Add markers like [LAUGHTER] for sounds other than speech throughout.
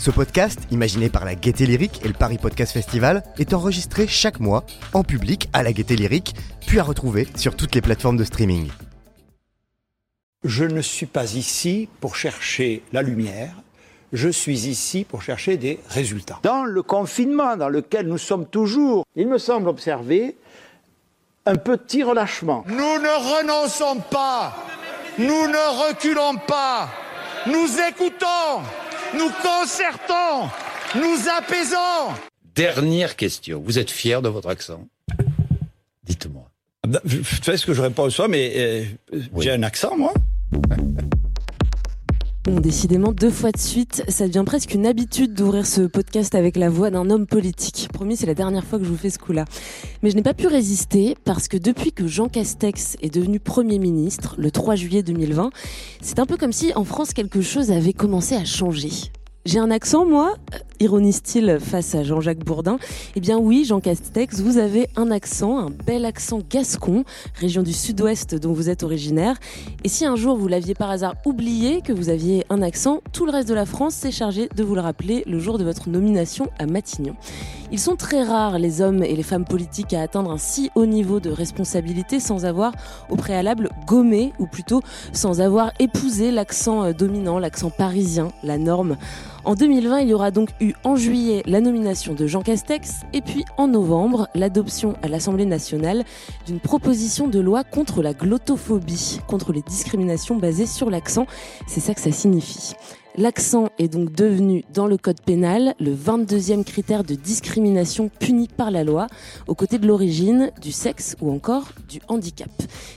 Ce podcast, imaginé par la Gaieté Lyrique et le Paris Podcast Festival, est enregistré chaque mois en public à la Gaieté Lyrique, puis à retrouver sur toutes les plateformes de streaming. Je ne suis pas ici pour chercher la lumière, je suis ici pour chercher des résultats. Dans le confinement dans lequel nous sommes toujours, il me semble observer un petit relâchement. Nous ne renonçons pas, nous ne reculons pas, nous écoutons nous concertons, nous apaisons. Dernière question. Vous êtes fier de votre accent? Dites-moi. Savez ce que je réponds ça, mais euh, j'ai un accent, moi. [LAUGHS] Décidément, deux fois de suite, ça devient presque une habitude d'ouvrir ce podcast avec la voix d'un homme politique. Promis, c'est la dernière fois que je vous fais ce coup-là. Mais je n'ai pas pu résister parce que depuis que Jean Castex est devenu Premier ministre, le 3 juillet 2020, c'est un peu comme si en France quelque chose avait commencé à changer. J'ai un accent, moi Ironise-t-il face à Jean-Jacques Bourdin? Eh bien oui, Jean Castex, vous avez un accent, un bel accent gascon, région du sud-ouest dont vous êtes originaire. Et si un jour vous l'aviez par hasard oublié que vous aviez un accent, tout le reste de la France s'est chargé de vous le rappeler le jour de votre nomination à Matignon. Ils sont très rares, les hommes et les femmes politiques, à atteindre un si haut niveau de responsabilité sans avoir au préalable gommé, ou plutôt sans avoir épousé l'accent euh, dominant, l'accent parisien, la norme. En 2020, il y aura donc eu en juillet la nomination de Jean Castex et puis en novembre l'adoption à l'Assemblée nationale d'une proposition de loi contre la glottophobie, contre les discriminations basées sur l'accent. C'est ça que ça signifie. L'accent est donc devenu, dans le code pénal, le 22e critère de discrimination puni par la loi, aux côtés de l'origine, du sexe ou encore du handicap.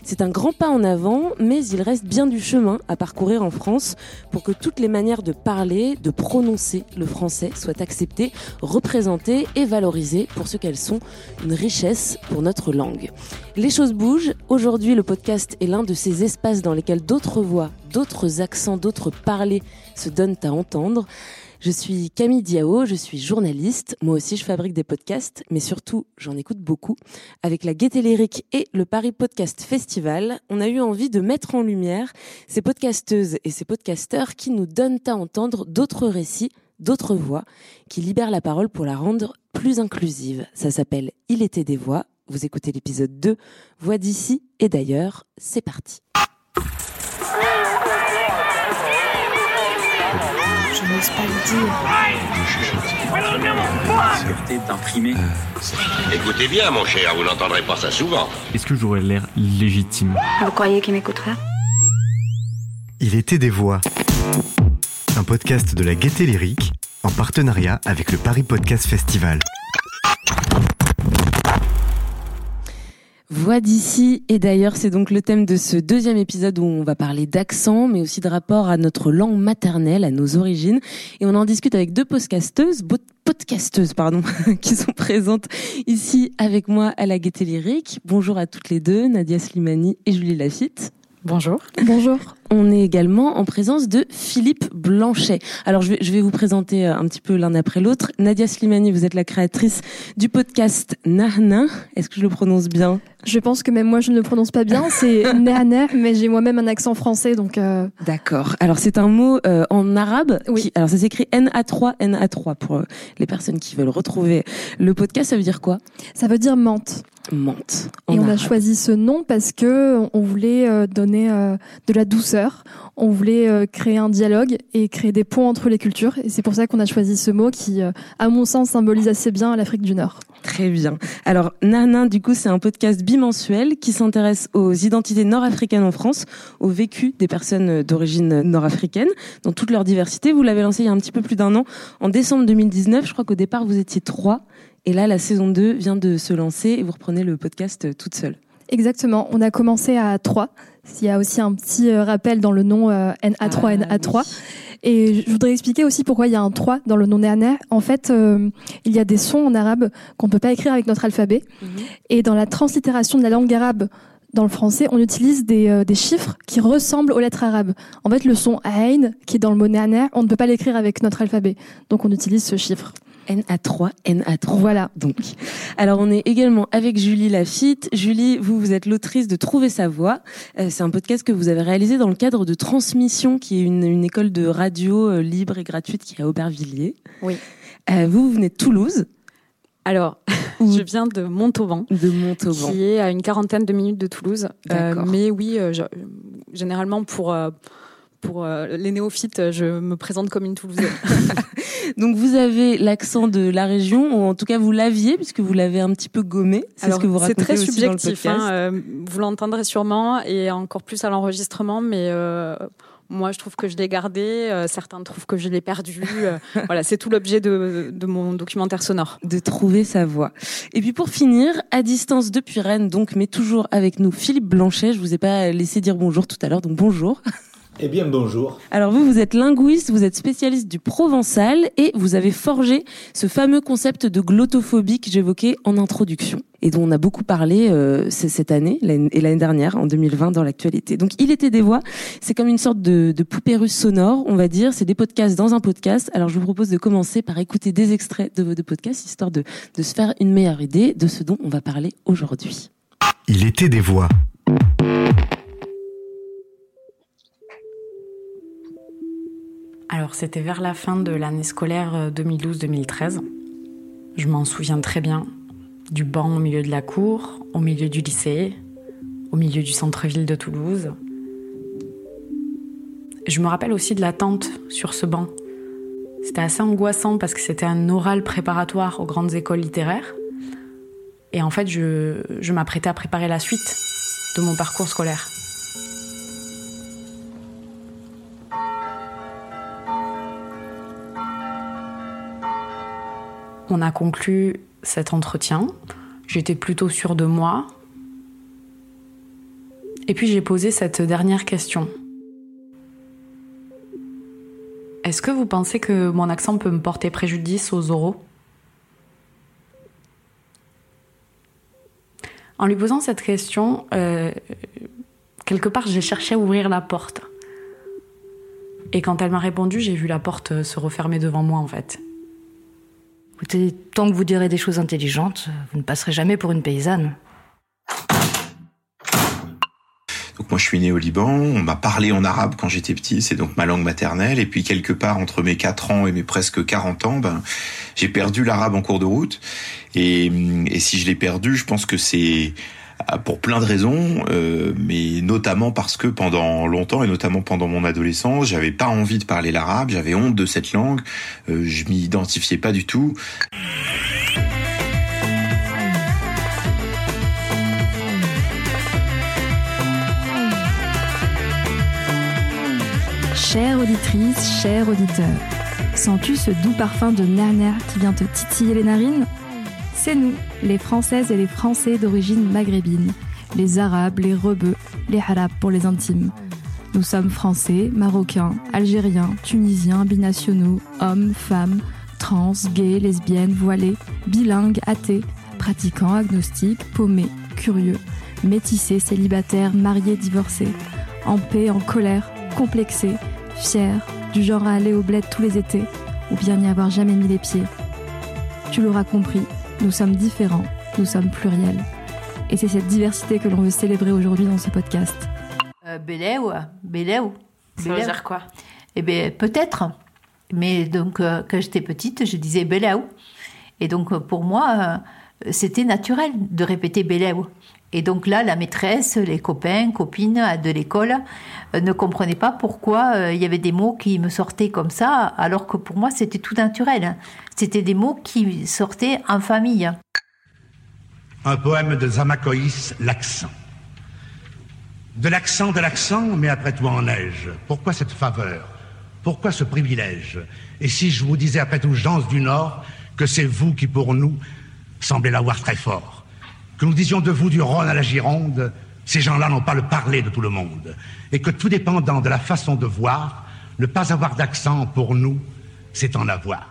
C'est un grand pas en avant, mais il reste bien du chemin à parcourir en France pour que toutes les manières de parler, de prononcer le français soient acceptées, représentées et valorisées pour ce qu'elles sont, une richesse pour notre langue. Les choses bougent. Aujourd'hui, le podcast est l'un de ces espaces dans lesquels d'autres voix, d'autres accents, d'autres parlers se donnent à entendre. Je suis Camille Diao, je suis journaliste. Moi aussi, je fabrique des podcasts, mais surtout, j'en écoute beaucoup. Avec la Gaieté Lyrique et le Paris Podcast Festival, on a eu envie de mettre en lumière ces podcasteuses et ces podcasteurs qui nous donnent à entendre d'autres récits, d'autres voix, qui libèrent la parole pour la rendre plus inclusive. Ça s'appelle Il était des voix. Vous écoutez l'épisode 2, Voix d'ici et d'ailleurs. C'est parti. Je n'ose pas le dire. d'imprimer. Écoutez bien, mon cher, vous n'entendrez pas ça souvent. Est-ce que j'aurais l'air légitime? Vous croyez qu'il m'écouterait Il était des voix. Un podcast de la Gaieté Lyrique en partenariat avec le Paris Podcast Festival. Voix d'ici et d'ailleurs, c'est donc le thème de ce deuxième épisode où on va parler d'accent, mais aussi de rapport à notre langue maternelle, à nos origines. Et on en discute avec deux podcasteuses, podcasteuses pardon, [LAUGHS] qui sont présentes ici avec moi à la Gaieté Lyrique. Bonjour à toutes les deux, Nadia Slimani et Julie Lafitte. Bonjour. Bonjour. On est également en présence de Philippe Blanchet. Alors je vais, je vais vous présenter euh, un petit peu l'un après l'autre. Nadia Slimani, vous êtes la créatrice du podcast Nahna. Est-ce que je le prononce bien? Je pense que même moi je ne le prononce pas bien. C'est [LAUGHS] Nahna, mais j'ai moi-même un accent français, donc. Euh... D'accord. Alors c'est un mot euh, en arabe. Oui. Qui, alors ça s'écrit NA3, NA3 pour euh, les personnes qui veulent retrouver le podcast. Ça veut dire quoi? Ça veut dire menthe. Et on a choisi ce nom parce que on voulait euh, donner euh, de la douceur, on voulait euh, créer un dialogue et créer des ponts entre les cultures. Et c'est pour ça qu'on a choisi ce mot qui, à mon sens, symbolise assez bien l'Afrique du Nord. Très bien. Alors, Nana, du coup, c'est un podcast bimensuel qui s'intéresse aux identités nord-africaines en France, au vécu des personnes d'origine nord-africaine, dans toute leur diversité. Vous l'avez lancé il y a un petit peu plus d'un an, en décembre 2019. Je crois qu'au départ, vous étiez trois. Et là, la saison 2 vient de se lancer et vous reprenez le podcast toute seule. Exactement. On a commencé à 3. Il y a aussi un petit rappel dans le nom euh, NA3, ah, NA3. Oui. Et je voudrais expliquer aussi pourquoi il y a un 3 dans le nom néerlandais. En fait, euh, il y a des sons en arabe qu'on ne peut pas écrire avec notre alphabet. Mm -hmm. Et dans la translittération de la langue arabe dans le français, on utilise des, des, chiffres qui ressemblent aux lettres arabes. En fait, le son Ain, qui est dans le mot Nana, on ne peut pas l'écrire avec notre alphabet. Donc, on utilise ce chiffre. NA3, NA3. Voilà. Donc, alors on est également avec Julie Lafitte. Julie, vous, vous êtes l'autrice de Trouver sa voix. Euh, c'est un podcast que vous avez réalisé dans le cadre de Transmission, qui est une, une école de radio euh, libre et gratuite qui est à Aubervilliers. Oui. Euh, vous, vous venez de Toulouse. Alors, je viens de Montauban, de Montauban, qui est à une quarantaine de minutes de Toulouse. Mais oui, je, généralement pour pour les néophytes, je me présente comme une Toulousaine. [LAUGHS] [LAUGHS] Donc vous avez l'accent de la région, ou en tout cas vous l'aviez puisque vous l'avez un petit peu gommé. C'est ce que vous racontez très aussi subjectif. dans le podcast. Hein, euh, vous l'entendrez sûrement et encore plus à l'enregistrement, mais euh, moi je trouve que je l'ai gardé. Euh, certains trouvent que je l'ai perdu. Euh, [LAUGHS] voilà, c'est tout l'objet de, de mon documentaire sonore. De trouver sa voix. Et puis pour finir, à distance depuis Rennes, donc mais toujours avec nous, Philippe Blanchet. Je vous ai pas laissé dire bonjour tout à l'heure, donc bonjour. Eh bien, bonjour. Alors vous, vous êtes linguiste, vous êtes spécialiste du provençal et vous avez forgé ce fameux concept de glottophobie que j'évoquais en introduction et dont on a beaucoup parlé euh, cette année et l'année dernière, en 2020, dans l'actualité. Donc il était des voix, c'est comme une sorte de, de poupée russe sonore, on va dire, c'est des podcasts dans un podcast. Alors je vous propose de commencer par écouter des extraits de vos deux podcasts, histoire de, de se faire une meilleure idée de ce dont on va parler aujourd'hui. Il était des voix. Alors c'était vers la fin de l'année scolaire 2012-2013. Je m'en souviens très bien. Du banc au milieu de la cour, au milieu du lycée, au milieu du centre-ville de Toulouse. Je me rappelle aussi de l'attente sur ce banc. C'était assez angoissant parce que c'était un oral préparatoire aux grandes écoles littéraires. Et en fait, je, je m'apprêtais à préparer la suite de mon parcours scolaire. On a conclu cet entretien. J'étais plutôt sûre de moi. Et puis j'ai posé cette dernière question. Est-ce que vous pensez que mon accent peut me porter préjudice aux oraux? En lui posant cette question, euh, quelque part j'ai cherché à ouvrir la porte. Et quand elle m'a répondu, j'ai vu la porte se refermer devant moi en fait. Tant que vous direz des choses intelligentes, vous ne passerez jamais pour une paysanne. Donc moi je suis né au Liban, on m'a parlé en arabe quand j'étais petit, c'est donc ma langue maternelle, et puis quelque part entre mes 4 ans et mes presque 40 ans, ben, j'ai perdu l'arabe en cours de route, et si je l'ai perdu, je pense que c'est pour plein de raisons, euh, mais notamment parce que pendant longtemps et notamment pendant mon adolescence, j'avais pas envie de parler l'arabe, j'avais honte de cette langue, euh, je m'y identifiais pas du tout. Chère auditrice, cher auditeur, sens-tu ce doux parfum de nana qui vient te titiller les narines? C'est nous, les Françaises et les Français d'origine maghrébine, les Arabes, les Rebeux, les Arabes pour les intimes. Nous sommes Français, Marocains, Algériens, Tunisiens, binationaux, hommes, femmes, trans, gays, lesbiennes, voilés, bilingues, athées, pratiquants, agnostiques, paumés, curieux, métissés, célibataires, mariés, divorcés, en paix, en colère, complexés, fiers, du genre à aller au bled tous les étés, ou bien n'y avoir jamais mis les pieds. Tu l'auras compris, nous sommes différents, nous sommes pluriels. Et c'est cette diversité que l'on veut célébrer aujourd'hui dans ce podcast. Euh, Béléou, Béléou. Ça veut dire quoi? Eh bien, peut-être. Mais donc, euh, quand j'étais petite, je disais Béléou. Et donc, euh, pour moi, euh, c'était naturel de répéter Béléou. Et donc là, la maîtresse, les copains, copines de l'école euh, ne comprenaient pas pourquoi euh, il y avait des mots qui me sortaient comme ça, alors que pour moi, c'était tout naturel. C'était des mots qui sortaient en famille. Un poème de Zamakoïs, L'accent. De l'accent, de l'accent, mais après tout en neige. Pourquoi cette faveur? Pourquoi ce privilège? Et si je vous disais après tout, gens du Nord, que c'est vous qui pour nous semblez l'avoir très fort? Que nous disions de vous du Rhône à la Gironde, ces gens-là n'ont pas le parler de tout le monde. Et que tout dépendant de la façon de voir, ne pas avoir d'accent pour nous, c'est en avoir.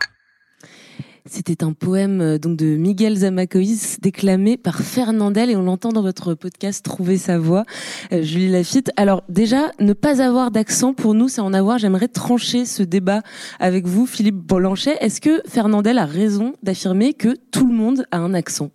C'était un poème euh, de Miguel Zamacois déclamé par Fernandel et on l'entend dans votre podcast Trouver sa voix, euh, Julie Lafitte. Alors déjà, ne pas avoir d'accent pour nous, c'est en avoir. J'aimerais trancher ce débat avec vous, Philippe Blanchet. Est-ce que Fernandel a raison d'affirmer que tout le monde a un accent?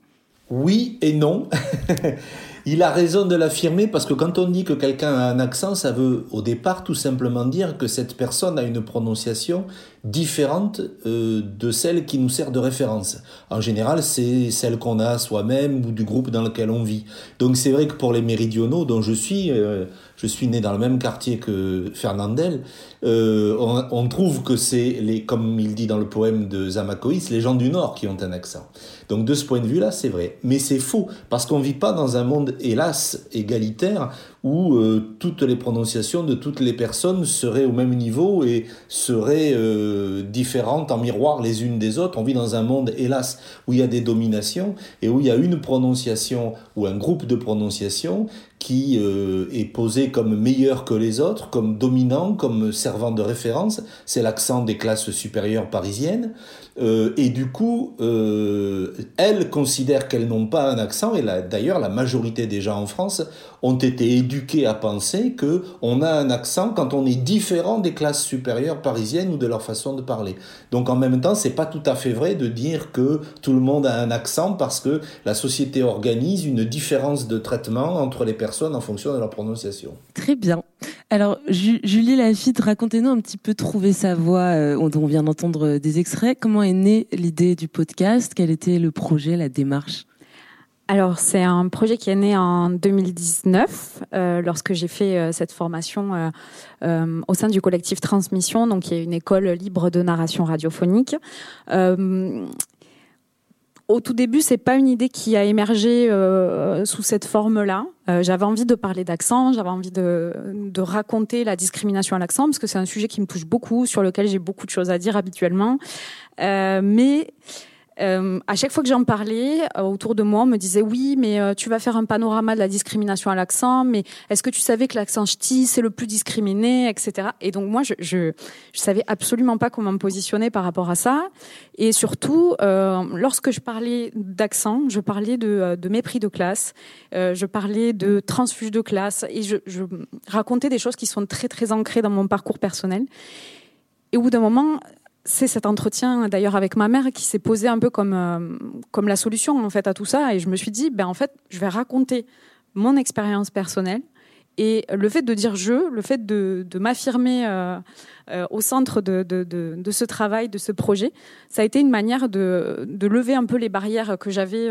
Oui et non. [LAUGHS] Il a raison de l'affirmer parce que quand on dit que quelqu'un a un accent, ça veut au départ tout simplement dire que cette personne a une prononciation différente euh, de celle qui nous sert de référence. En général, c'est celle qu'on a soi-même ou du groupe dans lequel on vit. Donc c'est vrai que pour les méridionaux dont je suis, euh, je suis né dans le même quartier que Fernandel, euh, on, trouve que c'est, les, comme il dit dans le poème de Zamacoïs, les gens du Nord qui ont un accent. Donc de ce point de vue-là, c'est vrai. Mais c'est faux, parce qu'on ne vit pas dans un monde, hélas, égalitaire, où euh, toutes les prononciations de toutes les personnes seraient au même niveau et seraient euh, différentes en miroir les unes des autres. On vit dans un monde, hélas, où il y a des dominations et où il y a une prononciation ou un groupe de prononciations qui euh, est posé comme meilleur que les autres, comme dominant, comme servant de référence. C'est l'accent des classes supérieures parisiennes. Euh, et du coup, euh, elles considèrent qu'elles n'ont pas un accent, et d'ailleurs la majorité des gens en France ont été éduqués à penser que on a un accent quand on est différent des classes supérieures parisiennes ou de leur façon de parler. Donc en même temps, c'est pas tout à fait vrai de dire que tout le monde a un accent parce que la société organise une différence de traitement entre les personnes en fonction de leur prononciation. Très bien. Alors Julie Lafitte, racontez-nous un petit peu trouver sa voix euh, dont on vient d'entendre des extraits. Comment est née l'idée du podcast? Quel était le projet, la démarche? Alors c'est un projet qui est né en 2019 euh, lorsque j'ai fait euh, cette formation euh, au sein du collectif Transmission, donc qui est une école libre de narration radiophonique. Au tout début, c'est pas une idée qui a émergé sous cette forme-là. j'avais envie de parler d'accent, j'avais envie de, raconter la discrimination à l'accent parce que c'est un sujet qui me touche beaucoup, sur lequel j'ai beaucoup de choses à dire habituellement. Mais euh, à chaque fois que j'en parlais, euh, autour de moi, on me disait oui, mais euh, tu vas faire un panorama de la discrimination à l'accent, mais est-ce que tu savais que l'accent ch'ti c'est le plus discriminé, etc. Et donc moi, je, je, savais absolument pas comment me positionner par rapport à ça. Et surtout, euh, lorsque je parlais d'accent, je parlais de, de, mépris de classe, je parlais de transfuge de classe, et je, je racontais des choses qui sont très très ancrées dans mon parcours personnel. Et au bout d'un moment, c'est cet entretien d'ailleurs avec ma mère qui s'est posé un peu comme euh, comme la solution en fait à tout ça et je me suis dit ben en fait je vais raconter mon expérience personnelle et le fait de dire je, le fait de, m'affirmer euh, euh, au centre de, ce travail, de ce projet, ça a été une manière de, de lever un peu les barrières que j'avais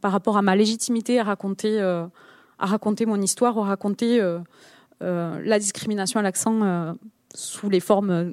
par rapport à ma légitimité à raconter, à raconter mon histoire ou à raconter la discrimination à l'accent sous les formes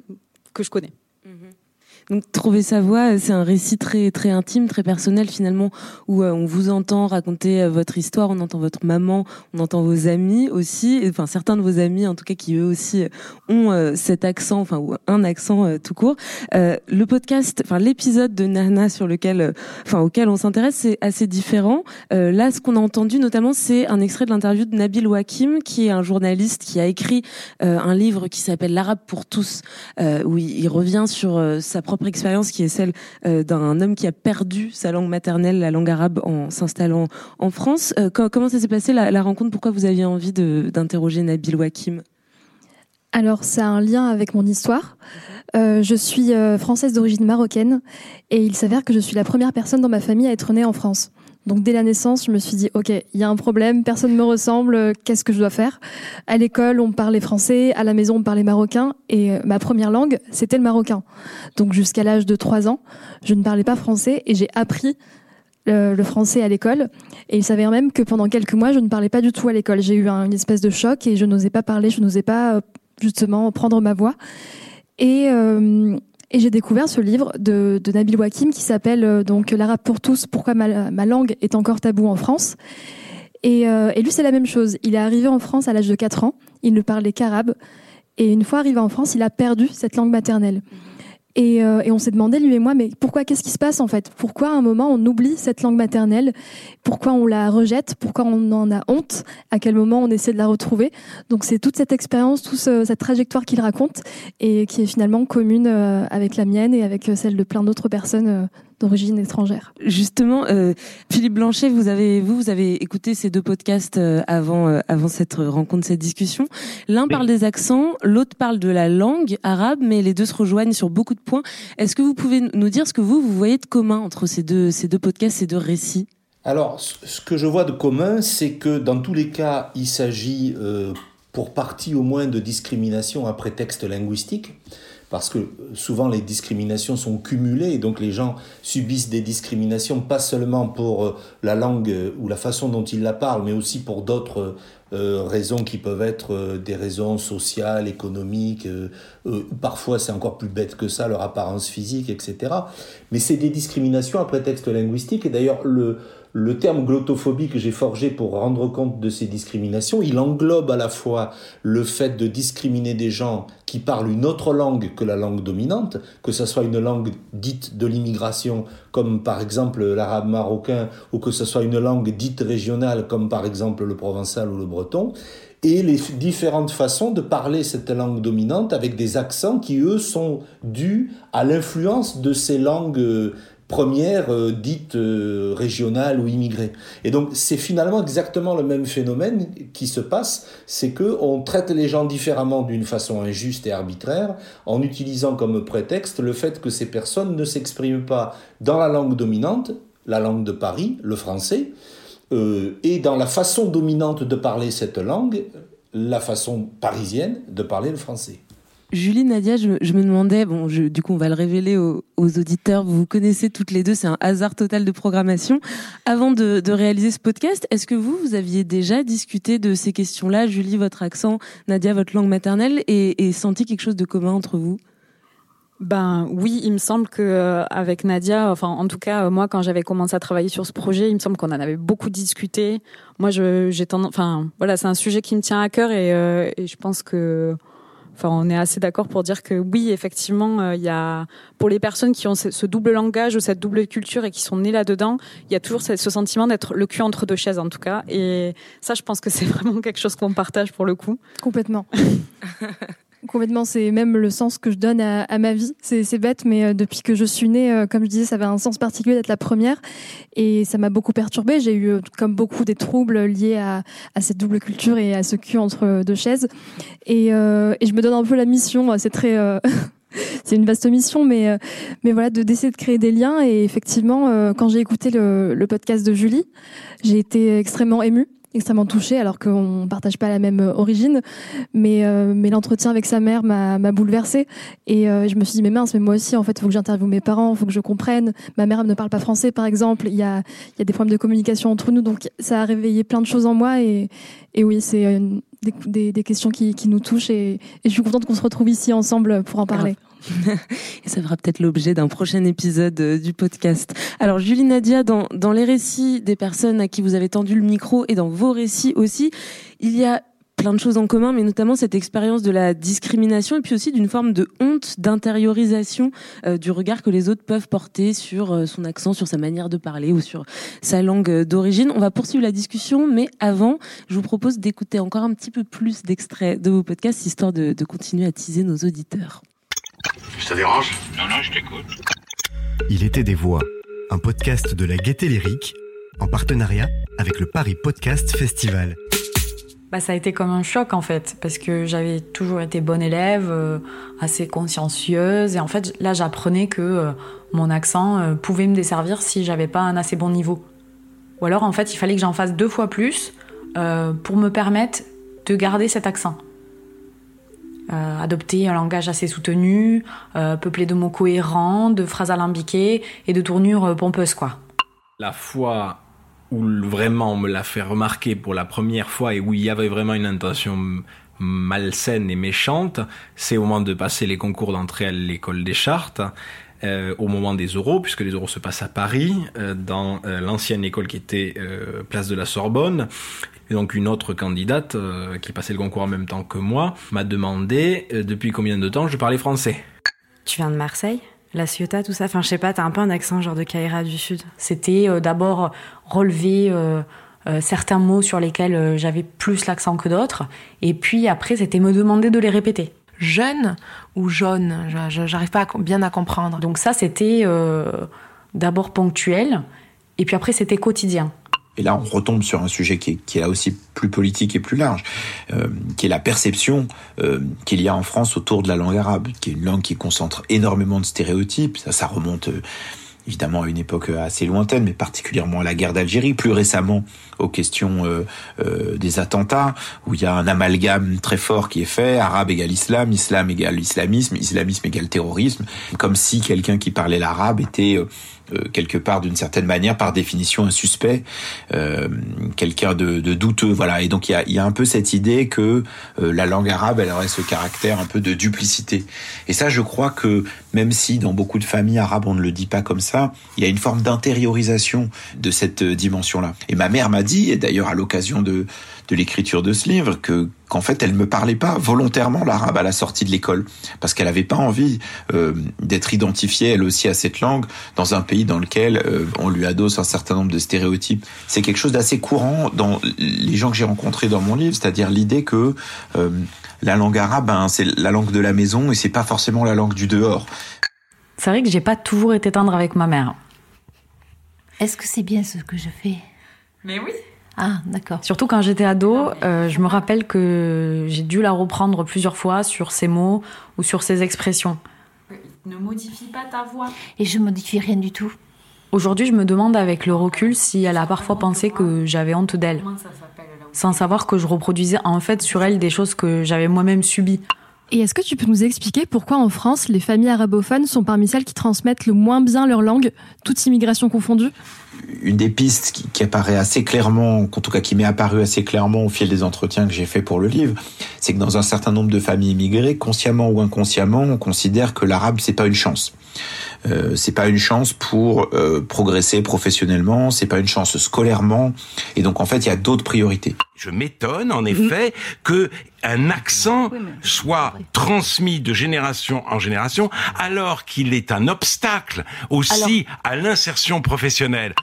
que je connais. Mm-hmm. Donc trouver sa voix, c'est un récit très très intime, très personnel finalement, où euh, on vous entend raconter euh, votre histoire, on entend votre maman, on entend vos amis aussi, enfin certains de vos amis en tout cas qui eux aussi euh, ont cet accent, enfin ou un accent tout court. le podcast, enfin l'épisode de Nana sur lequel, enfin auquel on s'intéresse, c'est assez différent. là, ce qu'on a entendu notamment, c'est un extrait de l'interview de Nabil Wakim, qui est un journaliste qui a écrit un livre qui s'appelle L'arabe pour tous, où il revient sur sa propre expérience qui est celle euh, d'un homme qui a perdu sa langue maternelle, la langue arabe, en s'installant en France. Euh, comment ça s'est passé la, rencontre? Pourquoi vous aviez envie d'interroger Nabil Wakim alors, c'est un lien avec mon histoire. Euh, je suis française d'origine marocaine et il s'avère que je suis la première personne dans ma famille à être née en France. Donc dès la naissance, je me suis dit, ok, il y a un problème, personne ne me ressemble, euh, qu'est-ce que je dois faire? À l'école, on parlait français, à la maison, on parlait marocain, et euh, ma première langue, c'était le marocain. Donc jusqu'à l'âge de 3 ans, je ne parlais pas français et j'ai appris euh, le, français à l'école. Et il s'avère même que pendant quelques mois, je ne parlais pas du tout à l'école. J'ai eu une espèce de choc et je n'osais pas parler, je n'osais pas justement prendre ma voix. Et, et j'ai découvert ce livre de, de Nabil Wakim qui s'appelle euh, donc L'arabe pour tous, pourquoi ma, langue est encore tabou en France. Et, euh, et lui, c'est la même chose. Il est arrivé en France à l'âge de 4 ans, il ne parlait qu'arabe. Et une fois arrivé en France, il a perdu cette langue maternelle. Et, euh, et, on s'est demandé, lui et moi, mais pourquoi, qu'est-ce qui se passe en fait? Pourquoi à un moment on oublie cette langue maternelle? Pourquoi on la rejette? Pourquoi on en a honte? À quel moment on essaie de la retrouver? Donc c'est toute cette expérience, toute cette trajectoire qu'il raconte et qui est finalement commune euh, avec la mienne et avec celle de plein d'autres personnes euh, d'origine étrangère. Justement, euh, Philippe Blanchet, vous avez vous, vous avez écouté ces deux podcasts euh, avant euh, avant cette rencontre, cette discussion. L'un parle des accents, l'autre parle de la langue arabe, mais les deux se rejoignent sur beaucoup de points. Est-ce que vous pouvez nous dire ce que vous vous voyez de commun entre ces deux ces deux podcasts, ces deux récits? Alors, ce que je vois de commun, c'est que dans tous les cas, il s'agit pour partie au moins de discrimination à prétexte linguistique parce que souvent les discriminations sont cumulées et donc les gens subissent des discriminations pas seulement pour euh, la langue euh, ou la façon dont ils la parlent, mais aussi pour d'autres euh, raisons qui peuvent être des raisons sociales, économiques, parfois c'est encore plus bête que ça, leur apparence physique, etc. Mais c'est des discriminations à prétexte linguistique et d'ailleurs le, le terme glottophobie que j'ai forgé pour rendre compte de ces discriminations, il englobe à la fois le fait de discriminer des gens qui parlent une autre langue que la langue dominante, que ce soit une langue dite de l'immigration, comme par exemple l'arabe marocain, ou que ce soit une langue dite régionale, comme par exemple le provençal ou le breton, et les différentes façons de parler cette langue dominante avec des accents qui, eux, sont dus à l'influence de ces langues première euh, dite euh, régionale ou immigrée. Et donc c'est finalement exactement le même phénomène qui se passe, c'est que on traite les gens différemment d'une façon injuste et arbitraire en utilisant comme prétexte le fait que ces personnes ne s'expriment pas dans la langue dominante, la langue de Paris, le français, euh, et dans la façon dominante de parler cette langue, la façon parisienne de parler le français. Julie, Nadia, je, me demandais, bon, du coup, on va le révéler aux, auditeurs, vous vous connaissez toutes les deux, c'est un hasard total de programmation. Avant de, réaliser ce podcast, est-ce que vous, vous aviez déjà discuté de ces questions-là, Julie, votre accent, Nadia, votre langue maternelle, et, senti quelque chose de commun entre vous? Ben oui, il me semble que euh, avec Nadia, enfin en tout cas euh, moi quand j'avais commencé à travailler sur ce projet, il me semble qu'on en avait beaucoup discuté. Moi j'ai tendance, enfin voilà, c'est un sujet qui me tient à cœur et, euh, et je pense que Enfin, on est assez d'accord pour dire que oui, effectivement, euh, il y a pour les personnes qui ont ce, double langage ou cette double culture et qui sont nées là-dedans, il y a toujours ce, ce sentiment d'être le cul entre deux chaises en tout cas. Et ça, je pense que c'est [LAUGHS] vraiment quelque chose qu'on partage pour le coup. Complètement. [LAUGHS] Complètement, c'est même le sens que je donne à, ma vie. C'est bête, mais euh, depuis que je suis née, euh, comme je disais, ça avait un sens particulier d'être la première, et ça m'a beaucoup perturbée. J'ai eu, euh, comme beaucoup, des troubles liés à, cette double culture et à ce cul entre deux chaises. Et, je me donne un peu la mission. C'est très [LAUGHS] c'est une vaste mission, mais mais voilà, de d'essayer de créer des liens. Et effectivement, quand j'ai écouté le, le, podcast de Julie, j'ai été extrêmement émue extrêmement touchée alors qu'on partage pas la même euh, origine. Mais euh, mais l'entretien avec sa mère m'a m'a bouleversée. Et euh, je me suis dit mais mince mais moi aussi en fait il faut que j'interviewe mes parents il faut que je comprenne. Ma mère ne parle pas français par exemple. Il y a y a des problèmes de communication entre nous. Donc ça a réveillé plein de choses en moi. Et et oui c'est des, des, questions qui, qui nous touchent. Et, et je suis contente qu'on se retrouve ici ensemble pour en parler. [LAUGHS] et ça fera peut-être l'objet d'un prochain épisode euh, du podcast. Alors Julie Nadia, dans, les récits des personnes à qui vous avez tendu le micro et dans vos récits aussi, il y a plein de choses en commun, mais notamment cette expérience de la discrimination et puis aussi d'une forme de honte, d'intériorisation euh, du regard que les autres peuvent porter sur euh, son accent, sur sa manière de parler ou sur sa langue d'origine. On va poursuivre la discussion, mais avant, je vous propose d'écouter encore un petit peu plus d'extraits de vos podcasts, histoire de, de continuer à teaser nos auditeurs. Ça dérange Non, non, je t'écoute. Il était des voix, un podcast de la Gaieté Lyrique en partenariat avec le Paris Podcast Festival. Bah, ça a été comme un choc en fait, parce que j'avais toujours été bonne élève, euh, assez consciencieuse, et en fait là j'apprenais que euh, mon accent euh, pouvait me desservir si j'avais pas un assez bon niveau. Ou alors en fait il fallait que j'en fasse deux fois plus pour me permettre de garder cet accent. Euh, adopter un langage assez soutenu, euh, peuplé de mots cohérents, de phrases alambiquées et de tournures euh, pompeuses, quoi. La fois où vraiment on me l'a fait remarquer pour la première fois et où il y avait vraiment une intention malsaine et méchante, c'est au moment de passer les concours d'entrée à l'école des chartes. au moment des euros, puisque les euros se passent à Paris, dans l'ancienne école qui était place de la Sorbonne. Et donc une autre candidate euh, qui passait le concours en même temps que moi m'a demandé euh, depuis combien de temps je parlais français. Tu viens de Marseille la Ciotat, tout ça. Enfin, je sais pas, t'as un peu un accent genre de Caïra du Sud. C'était euh, d'abord relever certains mots sur lesquels j'avais plus l'accent que d'autres, et puis après, c'était me demander de les répéter. Jeune ou jaune? J'arrive pas bien à comprendre. Donc ça, c'était d'abord ponctuel, et puis après c'était quotidien. Et là, on retombe sur un sujet qui est, qui est là aussi plus politique et plus large, euh, qui est la perception euh, qu'il y a en France autour de la langue arabe, qui est une langue qui concentre énormément de stéréotypes. Ça, ça remonte euh, évidemment à une époque assez lointaine, mais particulièrement à la guerre d'Algérie, plus récemment aux questions euh, euh, des attentats, où il y a un amalgame très fort qui est fait, arabe égale islam, islam égale islamisme, islamisme égale terrorisme, comme si quelqu'un qui parlait l'arabe était euh, euh, quelque part d'une certaine manière par définition un suspect, euh, quelqu'un de, de, douteux, voilà. Et donc il y a, y a un peu cette idée que euh, la langue arabe, elle aurait ce caractère un peu de duplicité. Et ça, je crois que même si dans beaucoup de familles arabes on ne le dit pas comme ça, il y a une forme d'intériorisation de cette dimension-là. Et ma mère m'a dit, et d'ailleurs à l'occasion de de l'écriture de ce livre que qu'en fait elle me parlait pas volontairement l'arabe à la sortie de l'école parce qu'elle avait pas envie euh, d'être identifiée elle aussi à cette langue dans un pays dans lequel euh, on lui adosse un certain nombre de stéréotypes. C'est quelque chose d'assez courant dans les gens que j'ai rencontrés dans mon livre, c'est-à-dire l'idée que euh, la langue arabe, hein, c'est la langue de la maison et c'est pas forcément la langue du dehors. C'est vrai que j'ai pas toujours été tendre avec ma mère. Est-ce que c'est bien ce que je fais? Mais oui. Ah, d'accord. Surtout quand j'étais ado, euh, je me rappelle que j'ai dû la reprendre plusieurs fois sur ses mots ou sur ses expressions. Ne modifie pas ta voix. Et je modifie rien du tout. Aujourd'hui, je me demande avec le recul si elle a parfois pensé que j'avais honte d'elle, sans savoir que je reproduisais en fait sur elle des choses que j'avais moi-même subies. Et est-ce que tu peux nous expliquer pourquoi en France, les familles arabophones sont parmi celles qui transmettent le moins bien leur langue, toute immigration confondue Une des pistes qui, qui, apparaît assez clairement, en tout cas qui m'est apparue assez clairement au fil des entretiens que j'ai fait pour le livre, c'est que dans un certain nombre de familles immigrées, consciemment ou inconsciemment, on considère que l'arabe c'est pas une chance. Euh, c'est pas une chance pour euh, progresser professionnellement, c'est pas une chance scolairement, et donc en fait il y a d'autres priorités. Je m'étonne en effet que un accent soit transmis de génération en génération alors qu'il est un obstacle aussi alors... à l'insertion professionnelle.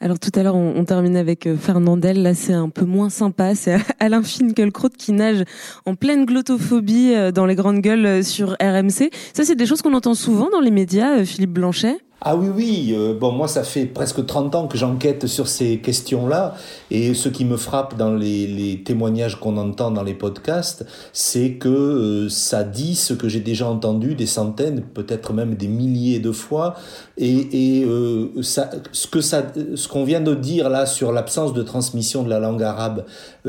Alors tout à l'heure, on, on, termine avec Fernandel. Là, c'est un peu moins sympa. C'est [LAUGHS] Alain Finkielkraut qui nage en pleine glottophobie dans les grandes gueules sur RMC. Ça, c'est des choses qu'on entend souvent dans les médias, Philippe Blanchet ah oui, oui. Euh, bon, moi, ça fait presque 30 ans que j'enquête sur ces questions-là. Et ce qui me frappe dans les, témoignages qu'on entend dans les podcasts, c'est que euh, ça dit ce que j'ai déjà entendu des centaines, peut-être même des milliers de fois. Et, et euh, ça, ce que ça, ce qu'on vient de dire là sur l'absence de transmission de la langue arabe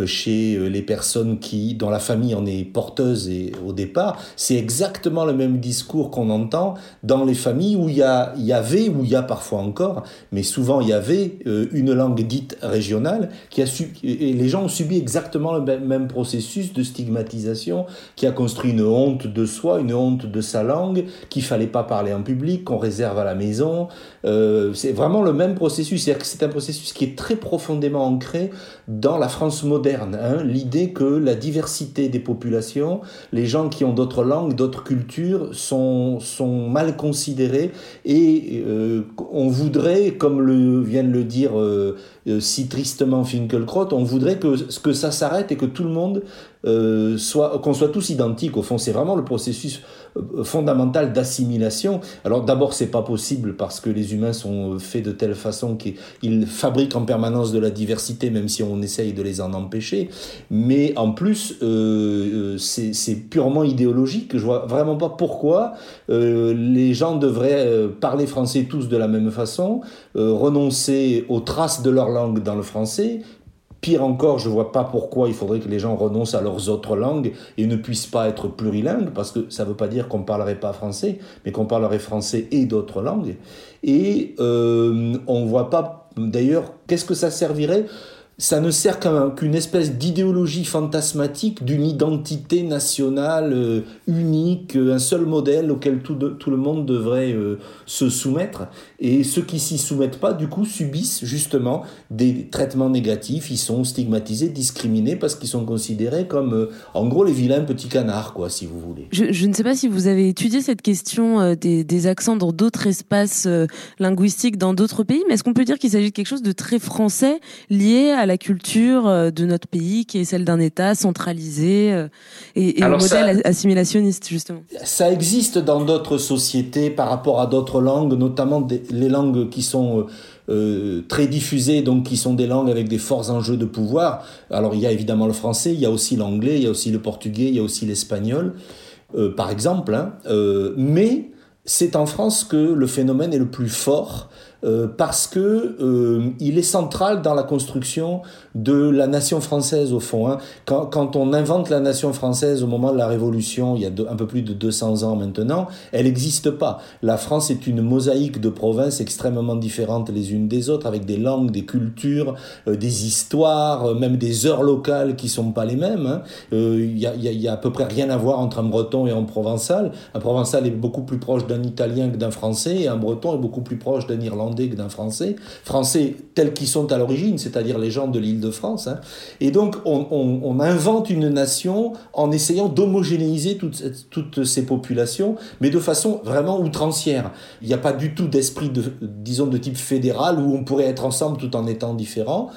chez les personnes qui, dont la famille en est porteuse et, au départ, c'est exactement le même discours qu'on entend dans les familles où il y y avait, ou il y a parfois encore, mais souvent il y avait euh, une langue dite régionale, qui a su, et les gens ont subi exactement le même processus de stigmatisation, qui a construit une honte de soi, une honte de sa langue, qu'il fallait pas parler en public, qu'on réserve à la maison. Euh, c'est vraiment le même processus, c'est-à-dire que c'est un processus qui est très profondément ancré dans la France moderne. Hein, L'idée que la diversité des populations, les gens qui ont d'autres langues, d'autres cultures, sont, sont mal considérés et euh, on voudrait, comme vient de le dire euh, si tristement Finkelkraut, on voudrait que, que ça s'arrête et que tout le monde euh, soit, qu'on soit tous identiques. Au fond, c'est vraiment le processus fondamental d'assimilation. Alors d'abord, c'est pas possible parce que les humains sont faits de telle façon qu'ils fabriquent en permanence de la diversité, même si on essaye de les en empêcher. Mais en plus, euh, c'est purement idéologique. Je vois vraiment pas pourquoi euh, les gens devraient euh, parler français tous de la même façon, euh, renoncer aux traces de leur langue dans le français, Pire encore, je ne vois pas pourquoi il faudrait que les gens renoncent à leurs autres langues et ne puissent pas être plurilingues, parce que ça ne veut pas dire qu'on ne parlerait pas français, mais qu'on parlerait français et d'autres langues. Et euh, on ne voit pas, d'ailleurs, qu'est-ce que ça servirait ça ne sert qu'une espèce d'idéologie fantasmatique d'une identité nationale euh, unique, un seul modèle auquel tout, le monde devrait euh, se soumettre. Et ceux qui s'y soumettent pas, du coup, subissent justement des traitements négatifs. Ils sont stigmatisés, discriminés parce qu'ils sont considérés comme, euh, en gros, les vilains petits canards, quoi, si vous voulez. Je, ne sais pas si vous avez étudié cette question euh, des, des, accents dans d'autres espaces euh, linguistiques, dans d'autres pays, mais est-ce qu'on peut dire qu'il s'agit de quelque chose de très français lié à la culture de notre pays, qui est celle d'un État centralisé et, et au modèle assimilationniste justement. Ça existe dans d'autres sociétés par rapport à d'autres langues, notamment les langues qui sont euh, très diffusées, donc qui sont des langues avec des forts enjeux de pouvoir. Alors il y a évidemment le français, il y a aussi l'anglais, il y a aussi le portugais, il y a aussi l'espagnol, euh, par exemple. Hein. Euh, mais c'est en France que le phénomène est le plus fort euh, parce que euh, il est central dans la construction de la nation française au fond. Hein. Quand, on invente la nation française au moment de la Révolution, il y a un peu plus de 200 ans maintenant, elle n'existe pas. La France est une mosaïque de provinces extrêmement différentes les unes des autres, avec des langues, des cultures, euh, des histoires, même des heures locales qui sont pas les mêmes. Hein. Il y, y, a, à peu près rien à voir entre un breton et un provençal. Un provençal est beaucoup plus proche d'un italien que d'un français, et un breton est beaucoup plus proche d'un irlandais que d'un français, français tels qu'ils sont à l'origine, c'est-à-dire les gens de l'île de France. Hein. Et donc on, invente une nation en essayant d'homogénéiser toutes, toutes ces populations, mais de façon vraiment outrancière. Il n'y a pas du tout d'esprit, de, disons, de type fédéral où on pourrait être ensemble tout en étant différents.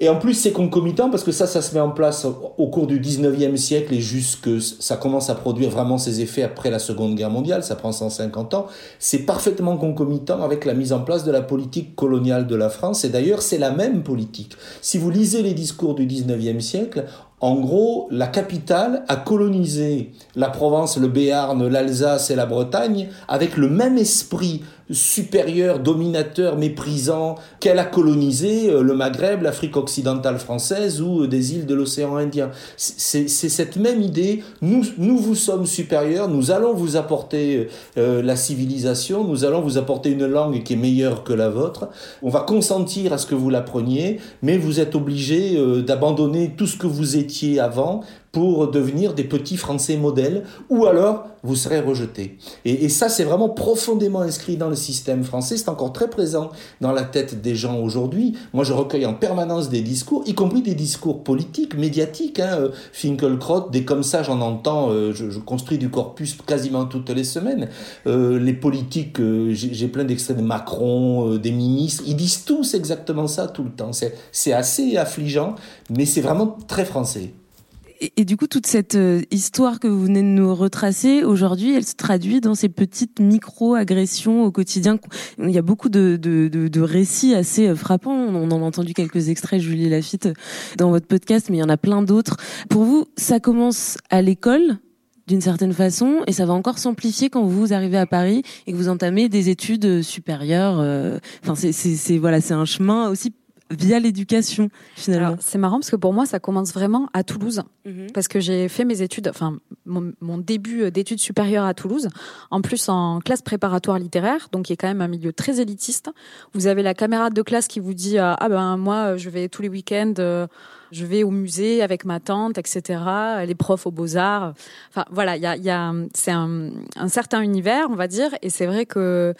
Et en plus, c'est concomitant parce que ça, ça se met en place au cours du 19e siècle et jusque ça commence à produire vraiment ses effets après la Seconde Guerre mondiale, ça prend 150 ans. C'est parfaitement concomitant avec la mise en place de la politique coloniale de la France et d'ailleurs, c'est la même politique. Si vous lisez les discours du 19e siècle, en gros, la capitale a colonisé la Provence, le Béarn, l'Alsace et la Bretagne avec le même esprit supérieur, dominateur, méprisant qu'elle a colonisé euh, le Maghreb, l'Afrique occidentale française ou euh, des îles de l'océan Indien. C'est cette même idée, nous, nous vous sommes supérieurs, nous allons vous apporter euh, la civilisation, nous allons vous apporter une langue qui est meilleure que la vôtre, on va consentir à ce que vous l'appreniez, mais vous êtes obligé d'abandonner tout ce que vous étiez avant pour devenir des petits Français modèles, ou alors vous serez rejeté. Et, ça, c'est vraiment profondément inscrit dans le système français, c'est encore très présent dans la tête des gens aujourd'hui. Moi, je recueille en permanence des discours, y compris des discours politiques, médiatiques. Hein, euh, Finkelkraut, des comme ça, j'en entends, euh, je, construis du corpus quasiment toutes les semaines. Euh, les politiques, j'ai plein d'extraits de Macron, des ministres, ils disent tous exactement ça tout le temps. C'est assez affligeant, mais c'est vraiment très français et, du coup, toute cette euh, histoire que vous venez de nous retracer aujourd'hui, elle se traduit dans ces petites micro-agressions au quotidien. Il y a beaucoup de, de, de, de récits assez euh, frappants. On en a entendu quelques extraits, Julie Lafitte, dans votre podcast, mais il y en a plein d'autres. Pour vous, ça commence à l'école d'une certaine façon, et ça va encore s'amplifier quand vous arrivez à Paris et que vous entamez des études supérieures. Euh, enfin, c'est voilà, c'est un chemin aussi via l'éducation finalement. C'est marrant parce que pour moi ça commence vraiment à Toulouse mhm. parce que j'ai fait mes études, enfin mon, début d'études supérieures à Toulouse, en plus en classe préparatoire littéraire, donc qui est quand même un milieu très élitiste. Vous avez la camarade de classe qui vous dit ah ben moi je vais tous les week-ends. Euh, je vais au musée avec ma tante, etc. Les profs aux beaux-arts. Enfin, voilà, il y a, y a c'est un, un certain univers, on va dire. Et c'est vrai que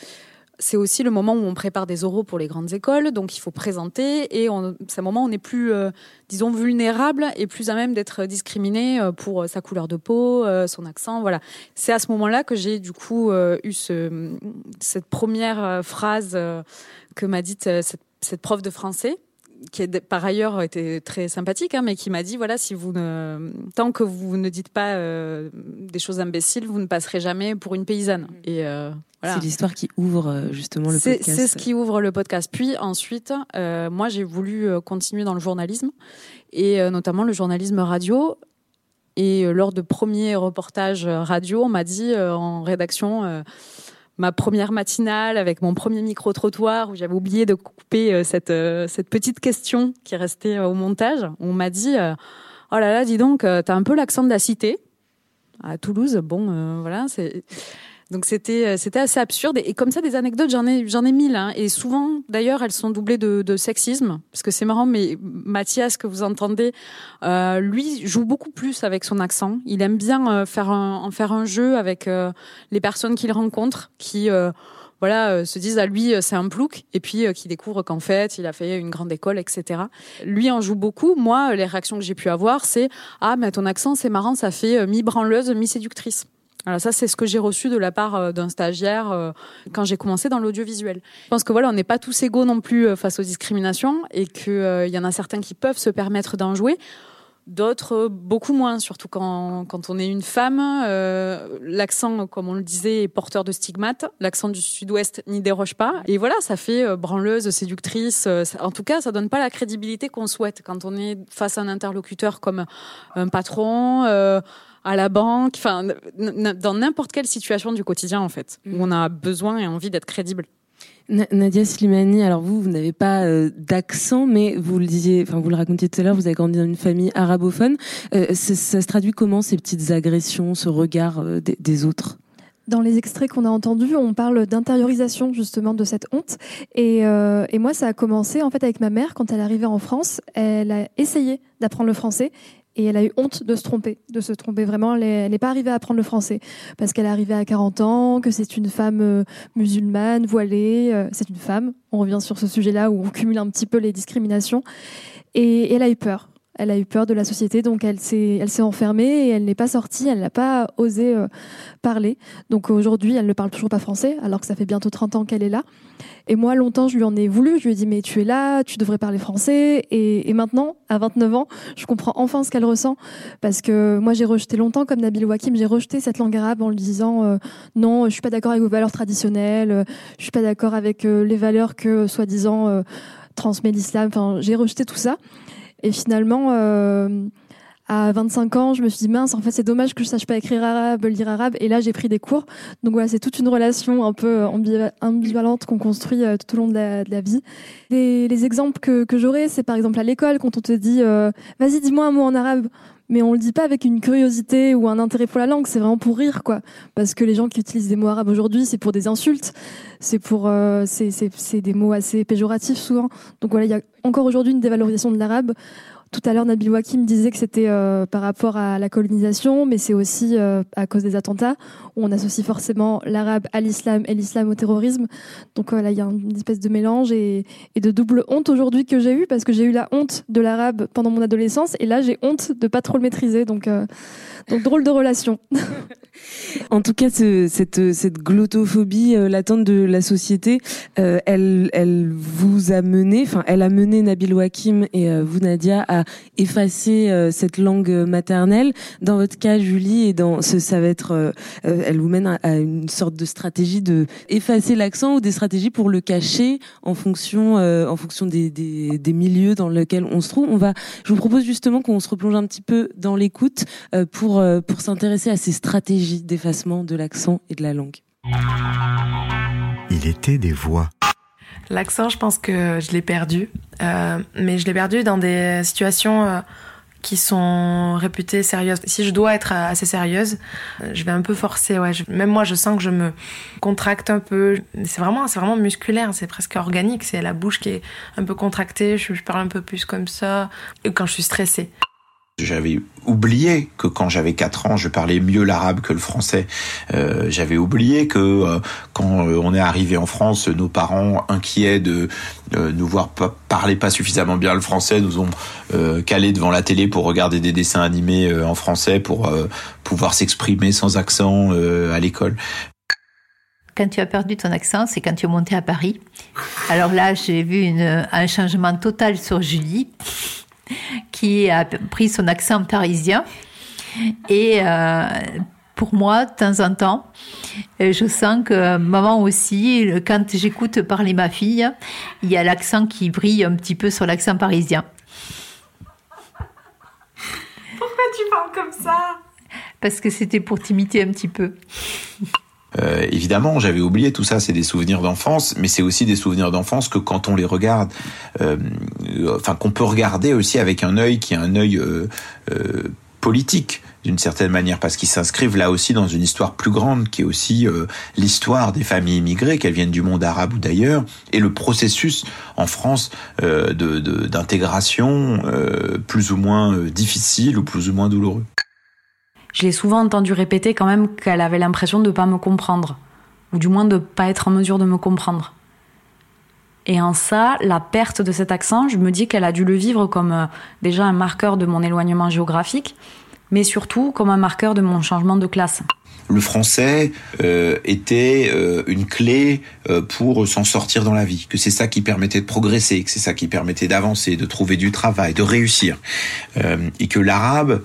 c'est aussi le moment où on prépare des oraux pour les grandes écoles, donc il faut présenter, et c'est un moment où on est plus, euh, disons, vulnérable et plus à même d'être discriminé euh, pour euh, sa couleur de peau, son accent, voilà. C'est à ce moment-là que j'ai du coup eu cette première phrase que m'a dite cette, prof de français, qui est par ailleurs était très sympathique, hein, mais qui m'a dit voilà, si vous ne, tant que vous ne dites pas des choses imbéciles, vous ne passerez jamais pour une paysanne. Mmh. Et c'est l'histoire qui ouvre euh, justement le podcast. C'est ce qui ouvre le podcast. Puis ensuite, euh, moi j'ai voulu euh, continuer dans le journalisme et notamment le journalisme radio. Et lors de premiers reportages radio, on m'a dit en rédaction ma première matinale avec mon premier micro-trottoir où j'avais oublié de couper cette, cette petite question qui restait au montage. On m'a dit Oh là là, dis donc, t'as un peu l'accent de la cité. À Toulouse, bon, voilà, c'est. Donc c'était euh, c'était assez absurde et, comme ça des anecdotes j'en ai j'en ai mille hein. et souvent d'ailleurs elles sont doublées de, de sexisme parce que c'est marrant mais Mathias que vous entendez euh, lui joue beaucoup plus avec son accent il aime bien euh, faire un, en faire un jeu avec euh, les personnes qu'il rencontre qui voilà, se disent à lui c'est un plouc et puis qui découvre qu'en fait il a fait une grande école, etc. Lui en joue beaucoup. Moi, les réactions que j'ai pu avoir, c'est ah mais ton accent c'est marrant, ça fait mi branleuse, mi séductrice. Alors ça, c'est ce que j'ai reçu de la part euh, d'un stagiaire euh, quand j'ai commencé dans l'audiovisuel. Je pense que voilà, on n'est pas tous égaux non plus euh, face aux discriminations et qu'il y en a certains qui peuvent se permettre d'en jouer. D'autres, beaucoup moins, surtout quand, quand on est une femme. L'accent, comme on le disait, est porteur de stigmates. L'accent du sud-ouest n'y déroge pas. Et voilà, ça fait branleuse, séductrice. En tout cas, ça donne pas la crédibilité qu'on souhaite quand on est face à un interlocuteur comme un patron à la banque, enfin, dans n'importe quelle situation du quotidien, en fait, où on a besoin et envie d'être crédible. Nadia Slimani, alors vous, vous n'avez pas euh, d'accent, mais vous le disiez, enfin vous le racontiez tout à l'heure, vous avez grandi dans une famille arabophone. Euh, ça, se traduit comment ces petites agressions, ce regard euh, des, autres? Dans les extraits qu'on a entendus, on parle d'intériorisation justement de cette honte. Et, et, moi, ça a commencé en fait avec ma mère quand elle arrivait en France. Elle a essayé d'apprendre le français et elle a eu honte de se tromper, de se tromper vraiment. Elle n'est pas arrivée à apprendre le français parce qu'elle est arrivée à 40 ans, que c'est une femme euh, musulmane, voilée. Euh, c'est une femme. On revient sur ce sujet-là où on cumule un petit peu les discriminations. Et, elle a eu peur. Elle a eu peur de la société, donc elle s'est, enfermée et elle n'est pas sortie. Elle n'a pas osé euh, parler. Donc aujourd'hui, elle ne parle toujours pas français, alors que ça fait bientôt 30 ans qu'elle est là. Et moi, longtemps, je lui en ai voulu. Je lui ai dit, mais tu es là, tu devrais parler français. Et, maintenant, à 29 ans, je comprends enfin ce qu'elle ressent. Parce que moi, j'ai rejeté longtemps, comme Nabil Wakim, j'ai rejeté cette langue arabe en lui disant, euh, non, je suis pas d'accord avec vos valeurs traditionnelles, euh, je suis pas d'accord avec les valeurs que, soi-disant, transmet l'islam. Enfin, j'ai rejeté tout ça. Et finalement, à 25 ans, je me suis dit mince, en fait, c'est dommage que je sache pas écrire arabe, lire arabe. Et là, j'ai pris des cours. Donc voilà, c'est toute une relation un peu ambivalente qu'on construit euh, tout au long de la, vie. Les, exemples que, que j'aurais, c'est par exemple à l'école, quand on te dit euh, vas-y, dis-moi un mot en arabe. Mais on le dit pas avec une curiosité ou un intérêt pour la langue, c'est vraiment pour rire, quoi. Parce que les gens qui utilisent des mots arabes aujourd'hui, c'est pour des insultes, c'est pour, euh, c'est des mots assez péjoratifs souvent. Donc voilà, il y a encore aujourd'hui une dévalorisation de l'arabe. Tout à l'heure, Nabil Wakim disait que c'était euh, par rapport à la colonisation, mais c'est aussi euh, à cause des attentats, où on associe forcément l'arabe à l'islam et l'islam au terrorisme. Donc là, il y a une espèce de mélange et, de double honte aujourd'hui que j'ai eu, parce que j'ai eu la honte de l'arabe pendant mon adolescence, et là, j'ai honte de pas trop le maîtriser. Donc, euh, donc drôle de relation. en tout cas, cette, cette glottophobie latente de la société, elle, elle vous a mené, enfin, elle a mené Nabil Wakim et vous, Nadia, à effacer euh, cette langue maternelle. Dans votre cas, Julie, et dans ça va être, euh, euh, elle vous mène à, une sorte de stratégie de effacer l'accent ou des stratégies pour le cacher en fonction, en fonction des, des, des, milieux dans lesquels on se trouve. On va, je vous propose justement qu'on se replonge un petit peu dans l'écoute pour pour s'intéresser à ces stratégies d'effacement de l'accent et de la langue. Il était des voix. L'accent, je pense que je l'ai perdu, euh, mais je l'ai perdu dans des situations euh, qui sont réputées sérieuses. Si je dois être assez sérieuse, euh, je vais un peu forcer. Ouais, même moi, je sens que je me contracte un peu. C'est vraiment, c'est vraiment musculaire, c'est presque organique. C'est la bouche qui est un peu contractée. Je, je parle un peu plus comme ça quand je suis stressée. J'avais oublié que quand j'avais 4 ans, je parlais mieux l'arabe que le français. Euh, j'avais oublié que euh, quand euh, on est arrivé en France, nos parents, inquiets de nous voir pas, parler pas suffisamment bien le français, nous ont calé devant la télé pour regarder des dessins animés en français pour pouvoir s'exprimer sans accent à l'école. Quand tu as perdu ton accent, c'est quand tu es monté à Paris. Alors là, j'ai vu une, un changement total sur Julie qui a pris son accent parisien. Et euh, pour moi, de temps en temps, euh, je sens que maman aussi, quand j'écoute parler ma fille, il y a l'accent qui brille un petit peu sur l'accent parisien. Pourquoi tu parles comme ça? Parce que c'était pour t'imiter un petit peu. [LAUGHS] Euh, évidemment, j'avais oublié tout ça, c'est des souvenirs d'enfance, mais c'est aussi des souvenirs d'enfance que quand on les regarde, euh, enfin qu'on peut regarder aussi avec un œil qui est un œil euh, euh politique d'une certaine manière, parce qu'ils s'inscrivent là aussi dans une histoire plus grande, qui est aussi euh, l'histoire des familles immigrées, qu'elles viennent du monde arabe ou d'ailleurs, et le processus en France euh, d'intégration plus ou moins difficile ou plus ou moins douloureux je l'ai souvent entendu répéter quand même qu'elle avait l'impression de ne pas me comprendre, ou du moins de ne pas être en mesure de me comprendre. Et en ça, la perte de cet accent, je me dis qu'elle a dû le vivre comme euh, déjà un marqueur de mon éloignement géographique, mais surtout comme un marqueur de mon changement de classe. Le français euh, était euh, une clé euh, pour s'en sortir dans la vie, que c'est ça qui permettait de progresser, que c'est ça qui permettait d'avancer, de trouver du travail, de réussir, et que l'arabe,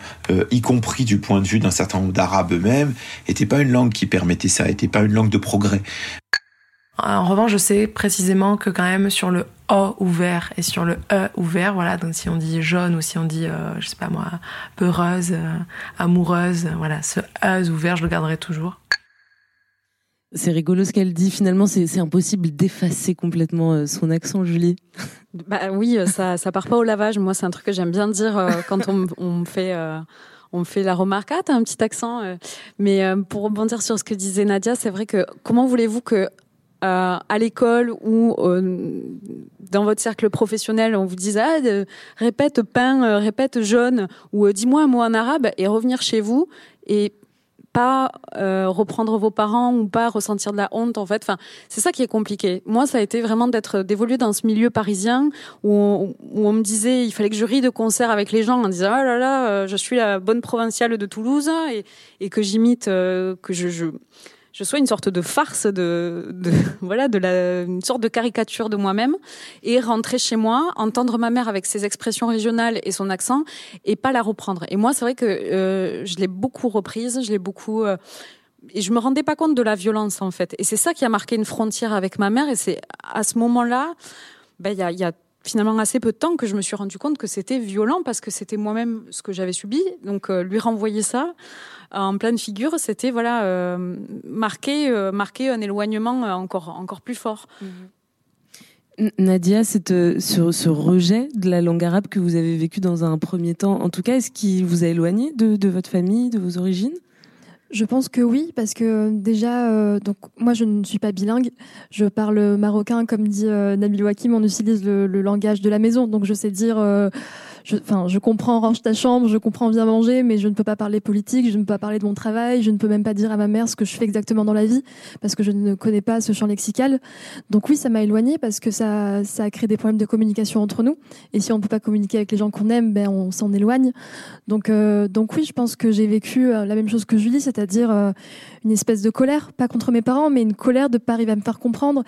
y compris du point de vue d'un certain nombre d'arabes eux-mêmes, n'était pas une langue qui permettait ça, n'était pas une langue de progrès. En revanche, je sais précisément que quand même sur le O ouvert et sur le E ouvert, voilà, donc si on dit jaune ou si on dit, euh, je sais pas moi, peureuse, euh, amoureuse, voilà, ce E ouvert, je le garderai toujours. C'est rigolo ce qu'elle dit. Finalement, c'est impossible d'effacer complètement euh, son accent, Julie. Bah oui, ça, ça part pas au lavage. Moi, c'est un truc que j'aime bien dire quand on, on me fait on fait la remarque, ah, t'as un petit accent. Mais pour rebondir sur ce que disait Nadia, c'est vrai que comment voulez-vous que euh, à l'école ou euh, dans votre cercle professionnel, on vous dise ah, répète pain, euh, répète jaune ou dis-moi un mot en arabe et revenir chez vous et pas reprendre vos parents ou pas ressentir de la honte en fait. C'est ça qui est compliqué. Moi, ça a été vraiment d'évoluer dans ce milieu parisien où on, me disait il fallait que je rie de concert avec les gens en disant ah là là, je suis la bonne provinciale de Toulouse et, que j'imite que je je sois une sorte de farce de, [LAUGHS] voilà de la une sorte de caricature de moi-même et rentrer chez moi entendre ma mère avec ses expressions régionales et son accent et pas la reprendre. Et moi c'est vrai que euh, je l'ai beaucoup reprise je l'ai beaucoup euh, et je me rendais pas compte de la violence en fait. Et c'est ça qui a marqué une frontière avec ma mère et c'est à ce moment-là ben il y a, y a finalement assez peu de temps que je me suis rendu compte que c'était violent parce que c'était moi-même ce que j'avais subi donc euh, lui renvoyer ça en pleine figure, c'était voilà euh, marquer, euh, marquer un éloignement encore, encore plus fort. Nadia, ce, ce, rejet de la langue arabe que vous avez vécu dans un premier temps, en tout cas, est-ce qu'il vous a éloigné de votre famille, de vos origines? Je pense que oui, parce que déjà, euh, donc moi je ne suis pas bilingue, je parle marocain, comme dit euh, Nabil Wakim, on utilise le, le, langage de la maison, donc je sais dire euh, je, enfin, je comprends range ta chambre, je comprends bien manger, mais je ne peux pas parler politique, je ne peux pas parler de mon travail, je ne peux même pas dire à ma mère ce que je fais exactement dans la vie parce que je ne connais pas ce champ lexical. Donc oui, ça m'a éloigné parce que ça, ça a créé des problèmes de communication entre nous. Et si on ne peut pas communiquer avec les gens qu'on aime, ben on s'en éloigne. Donc euh, donc oui, je pense que j'ai vécu euh, la même chose que Julie, c'est-à-dire euh, une espèce de colère, pas contre mes parents, mais une colère de pas arriver à me faire comprendre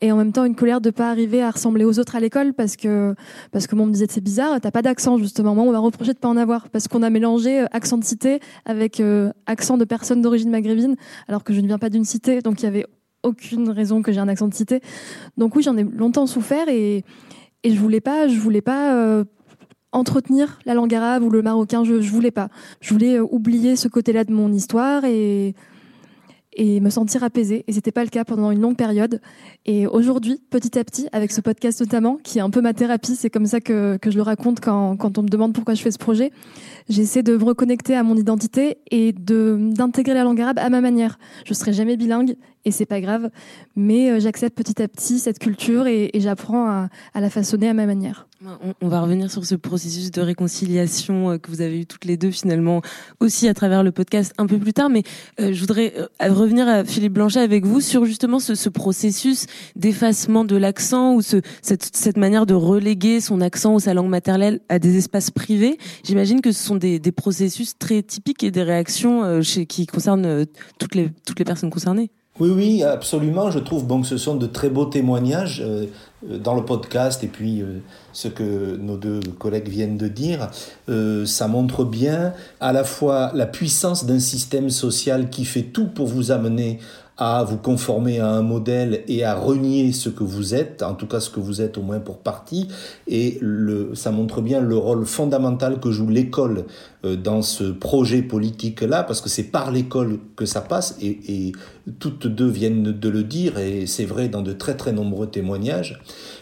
et en même temps une colère de pas arriver à ressembler aux autres à l'école parce que parce que moi on me disait c'est bizarre t'as pas d'accent justement. Moi on m'a reproché de pas en avoir parce qu'on a mélangé euh, accent de cité avec euh, accent de personne d'origine maghrébine alors que je ne viens pas d'une cité. Donc il y avait aucune raison que j'ai un accent de cité. Donc oui j'en ai longtemps souffert et et je voulais pas je voulais pas euh, entretenir la langue arabe ou le marocain. Je je voulais pas. Je voulais oublier ce côté-là de mon histoire et et me sentir apaisée. Et c'était pas le cas pendant une longue période. Et aujourd'hui, petit à petit, avec ce podcast notamment, qui est un peu ma thérapie, c'est comme ça que, que je le raconte quand, quand on me demande pourquoi je fais ce projet, j'essaie de me reconnecter à mon identité et d'intégrer la langue arabe à ma manière. Je serai jamais bilingue et c'est pas grave, mais euh, j'accepte petit à petit cette culture et, j'apprends à, la façonner à ma manière. On, va revenir sur ce processus de réconciliation euh, que vous avez eu toutes les deux finalement aussi à travers le podcast un peu plus tard. Mais euh, je voudrais revenir à Philippe Blanchet avec vous sur justement ce, ce processus d'effacement de l'accent ou ce, cette, manière de reléguer son accent ou sa langue maternelle à des espaces privés. J'imagine que ce sont des, processus très typiques et des réactions qui concernent toutes les personnes concernées. Oui, oui, absolument. Je trouve bon, que ce sont de très beaux témoignages euh, dans le podcast et puis euh, ce que nos deux collègues viennent de dire. Euh, ça montre bien à la fois la puissance d'un système social qui fait tout pour vous amener à vous conformer à un modèle et à renier ce que vous êtes, en tout cas ce que vous êtes au moins pour partie, et le, ça montre bien le rôle fondamental que joue l'école euh, dans ce projet politique-là, parce que c'est par l'école que ça passe, et, et toutes deux viennent de le dire, et c'est vrai dans de très très nombreux témoignages.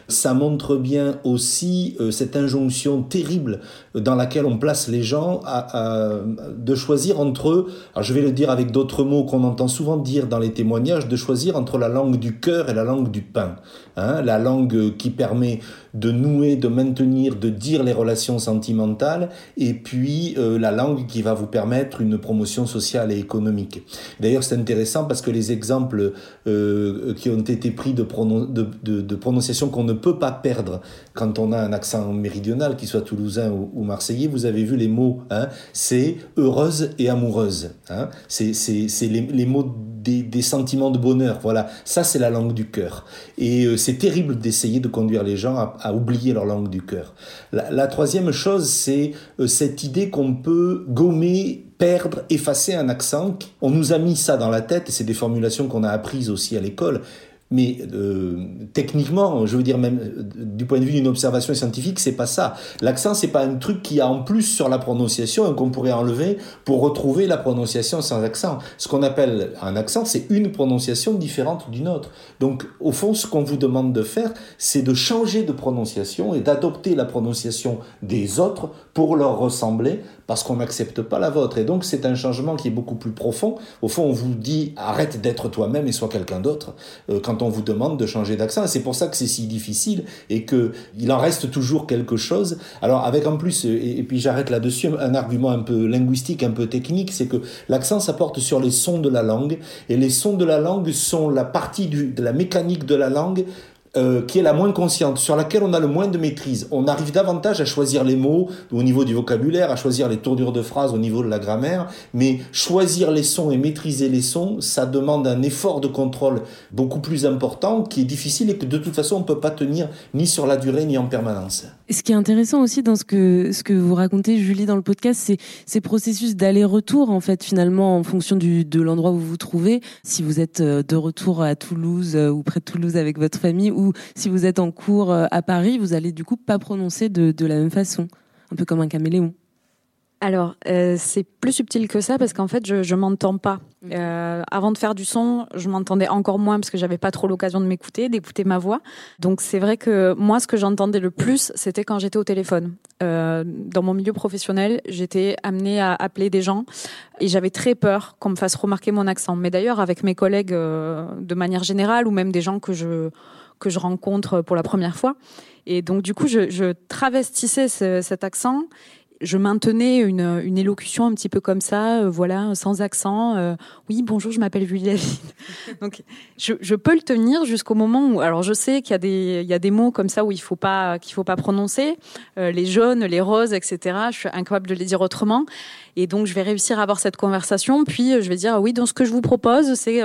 Ça montre bien aussi euh, cette injonction terrible dans laquelle on place les gens à, de choisir entre eux, alors je vais le dire avec d'autres mots qu'on entend souvent dire dans les témoignages, de choisir entre la langue du cœur et la langue du pain. Hein, la langue qui permet de nouer, de maintenir, de dire les relations sentimentales, et puis euh, la langue qui va vous permettre une promotion sociale et économique. D'ailleurs, c'est intéressant parce que les exemples euh, qui ont été pris de, de, prononciation qu'on ne peut pas perdre quand on a un accent méridional, qu'il soit toulousain ou, marseillais, vous avez vu les mots, hein, c'est heureuse et amoureuse. Hein, c'est les, les mots des, sentiments de bonheur. Voilà, ça c'est la langue du cœur. Et euh, c'est terrible d'essayer de conduire les gens à, oublier leur langue du cœur. La, troisième chose, c'est euh, cette idée qu'on peut gommer perdre, effacer un accent. On nous a mis ça dans la tête, et c'est des formulations qu'on a apprises aussi à l'école. Mais euh, techniquement, je veux dire même euh, du point de vue d'une observation scientifique, c'est pas ça. L'accent, c'est pas un truc qui a en plus sur la prononciation qu'on pourrait enlever pour retrouver la prononciation sans accent. Ce qu'on appelle un accent, c'est une prononciation différente d'une autre. Donc, au fond, ce qu'on vous demande de faire, c'est de changer de prononciation et d'adopter la prononciation des autres pour leur ressembler, parce qu'on n'accepte pas la vôtre. Et donc, c'est un changement qui est beaucoup plus profond. Au fond, on vous dit arrête d'être toi-même et sois quelqu'un d'autre. Euh, quand on vous demande de changer d'accent. C'est pour ça que c'est si difficile et que il en reste toujours quelque chose. Alors avec en plus, et, puis j'arrête là-dessus, un argument un peu linguistique, un peu technique, c'est que l'accent ça porte sur les sons de la langue et les sons de la langue sont la partie de la mécanique de la langue euh, qui est la moins consciente, sur laquelle on a le moins de maîtrise. On arrive davantage à choisir les mots au niveau du vocabulaire, à choisir les tournures de phrases au niveau de la grammaire, mais choisir les sons et maîtriser les sons, ça demande un effort de contrôle beaucoup plus important qui est difficile et que de toute façon on ne peut pas tenir ni sur la durée ni en permanence. Ce qui est intéressant aussi dans ce que, ce que vous racontez, Julie, dans le podcast, c'est ces processus d'aller-retour, en fait, finalement, en fonction du, de l'endroit où vous vous trouvez. Si vous êtes euh, de retour à Toulouse euh, ou près de Toulouse avec votre famille, ou si vous êtes en cours euh, à Paris, vous allez du coup pas prononcer de, de la même façon. Un peu comme un caméléon. Alors, euh, c'est plus subtil que ça parce qu'en fait, je, je m'entends pas. Euh, avant de faire du son, je m'entendais encore moins parce que j'avais pas trop l'occasion de m'écouter, d'écouter ma voix. Donc, c'est vrai que moi, ce que j'entendais le plus, c'était quand j'étais au téléphone. Euh, dans mon milieu professionnel, j'étais amenée à appeler des gens et j'avais très peur qu'on me fasse remarquer mon accent. Mais d'ailleurs, avec mes collègues de manière générale ou même des gens que je que je rencontre pour la première fois. Et donc, du coup, je, travestissais ce, cet accent je maintenais une, élocution un petit peu comme ça, euh, voilà, sans accent. Euh, oui, bonjour, je m'appelle Julie David. [LAUGHS] Donc, je, peux le tenir jusqu'au moment où, alors, je sais qu'il y a des, il y a des mots comme ça où il faut pas, qu'il faut pas prononcer, euh, les jaunes, les roses, etc. Je suis incapable de les dire autrement, et donc je vais réussir à avoir cette conversation. Puis je vais dire oui, donc ce que je vous propose, c'est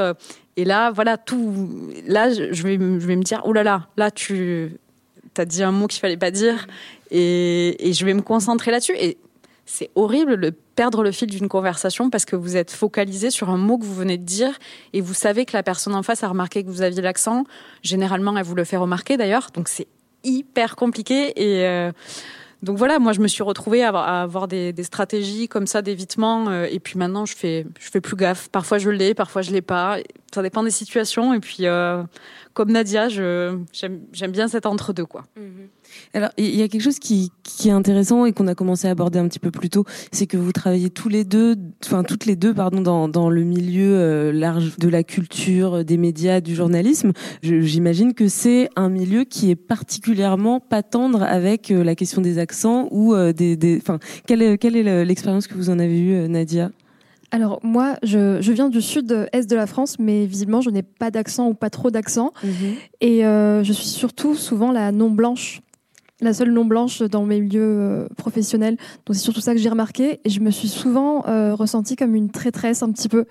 et là, voilà, tout. Là, je vais, je vais me dire, oh là là, là, tu as dit un mot qu'il fallait pas dire et, je vais me concentrer là-dessus. Et c'est horrible de perdre le fil d'une conversation parce que vous êtes focalisé sur un mot que vous venez de dire et vous savez que la personne en face a remarqué que vous aviez l'accent. Généralement, elle vous le fait remarquer d'ailleurs. Donc c'est hyper compliqué et euh, donc voilà, moi je me suis retrouvée à avoir, des, stratégies comme ça d'évitement euh, et puis maintenant je fais plus gaffe. Parfois je l'ai, parfois je l'ai pas. Ça dépend des situations et puis euh, comme Nadia, j'aime bien cet entre deux quoi. Mhm. Alors, il y a quelque chose qui, qui est intéressant et qu'on a commencé à aborder un petit peu plus tôt, c'est que vous travaillez tous les deux, enfin toutes les deux, pardon, dans, dans le milieu euh, large de la culture, des médias, du journalisme. J'imagine que c'est un milieu qui est particulièrement pas tendre avec euh, la question des accents ou euh, des, enfin, quelle est, quelle est l'expérience que vous en avez eue, Nadia? Alors moi, je, je viens du sud-est de la France, mais visiblement, je n'ai pas d'accent ou pas trop d'accent. Mhm. Et euh, je suis surtout souvent la non-blanche la seule non blanche dans mes milieux euh, professionnels. Donc c'est surtout ça que j'ai remarqué. Et je me suis souvent euh, ressentie comme une traîtresse un petit peu,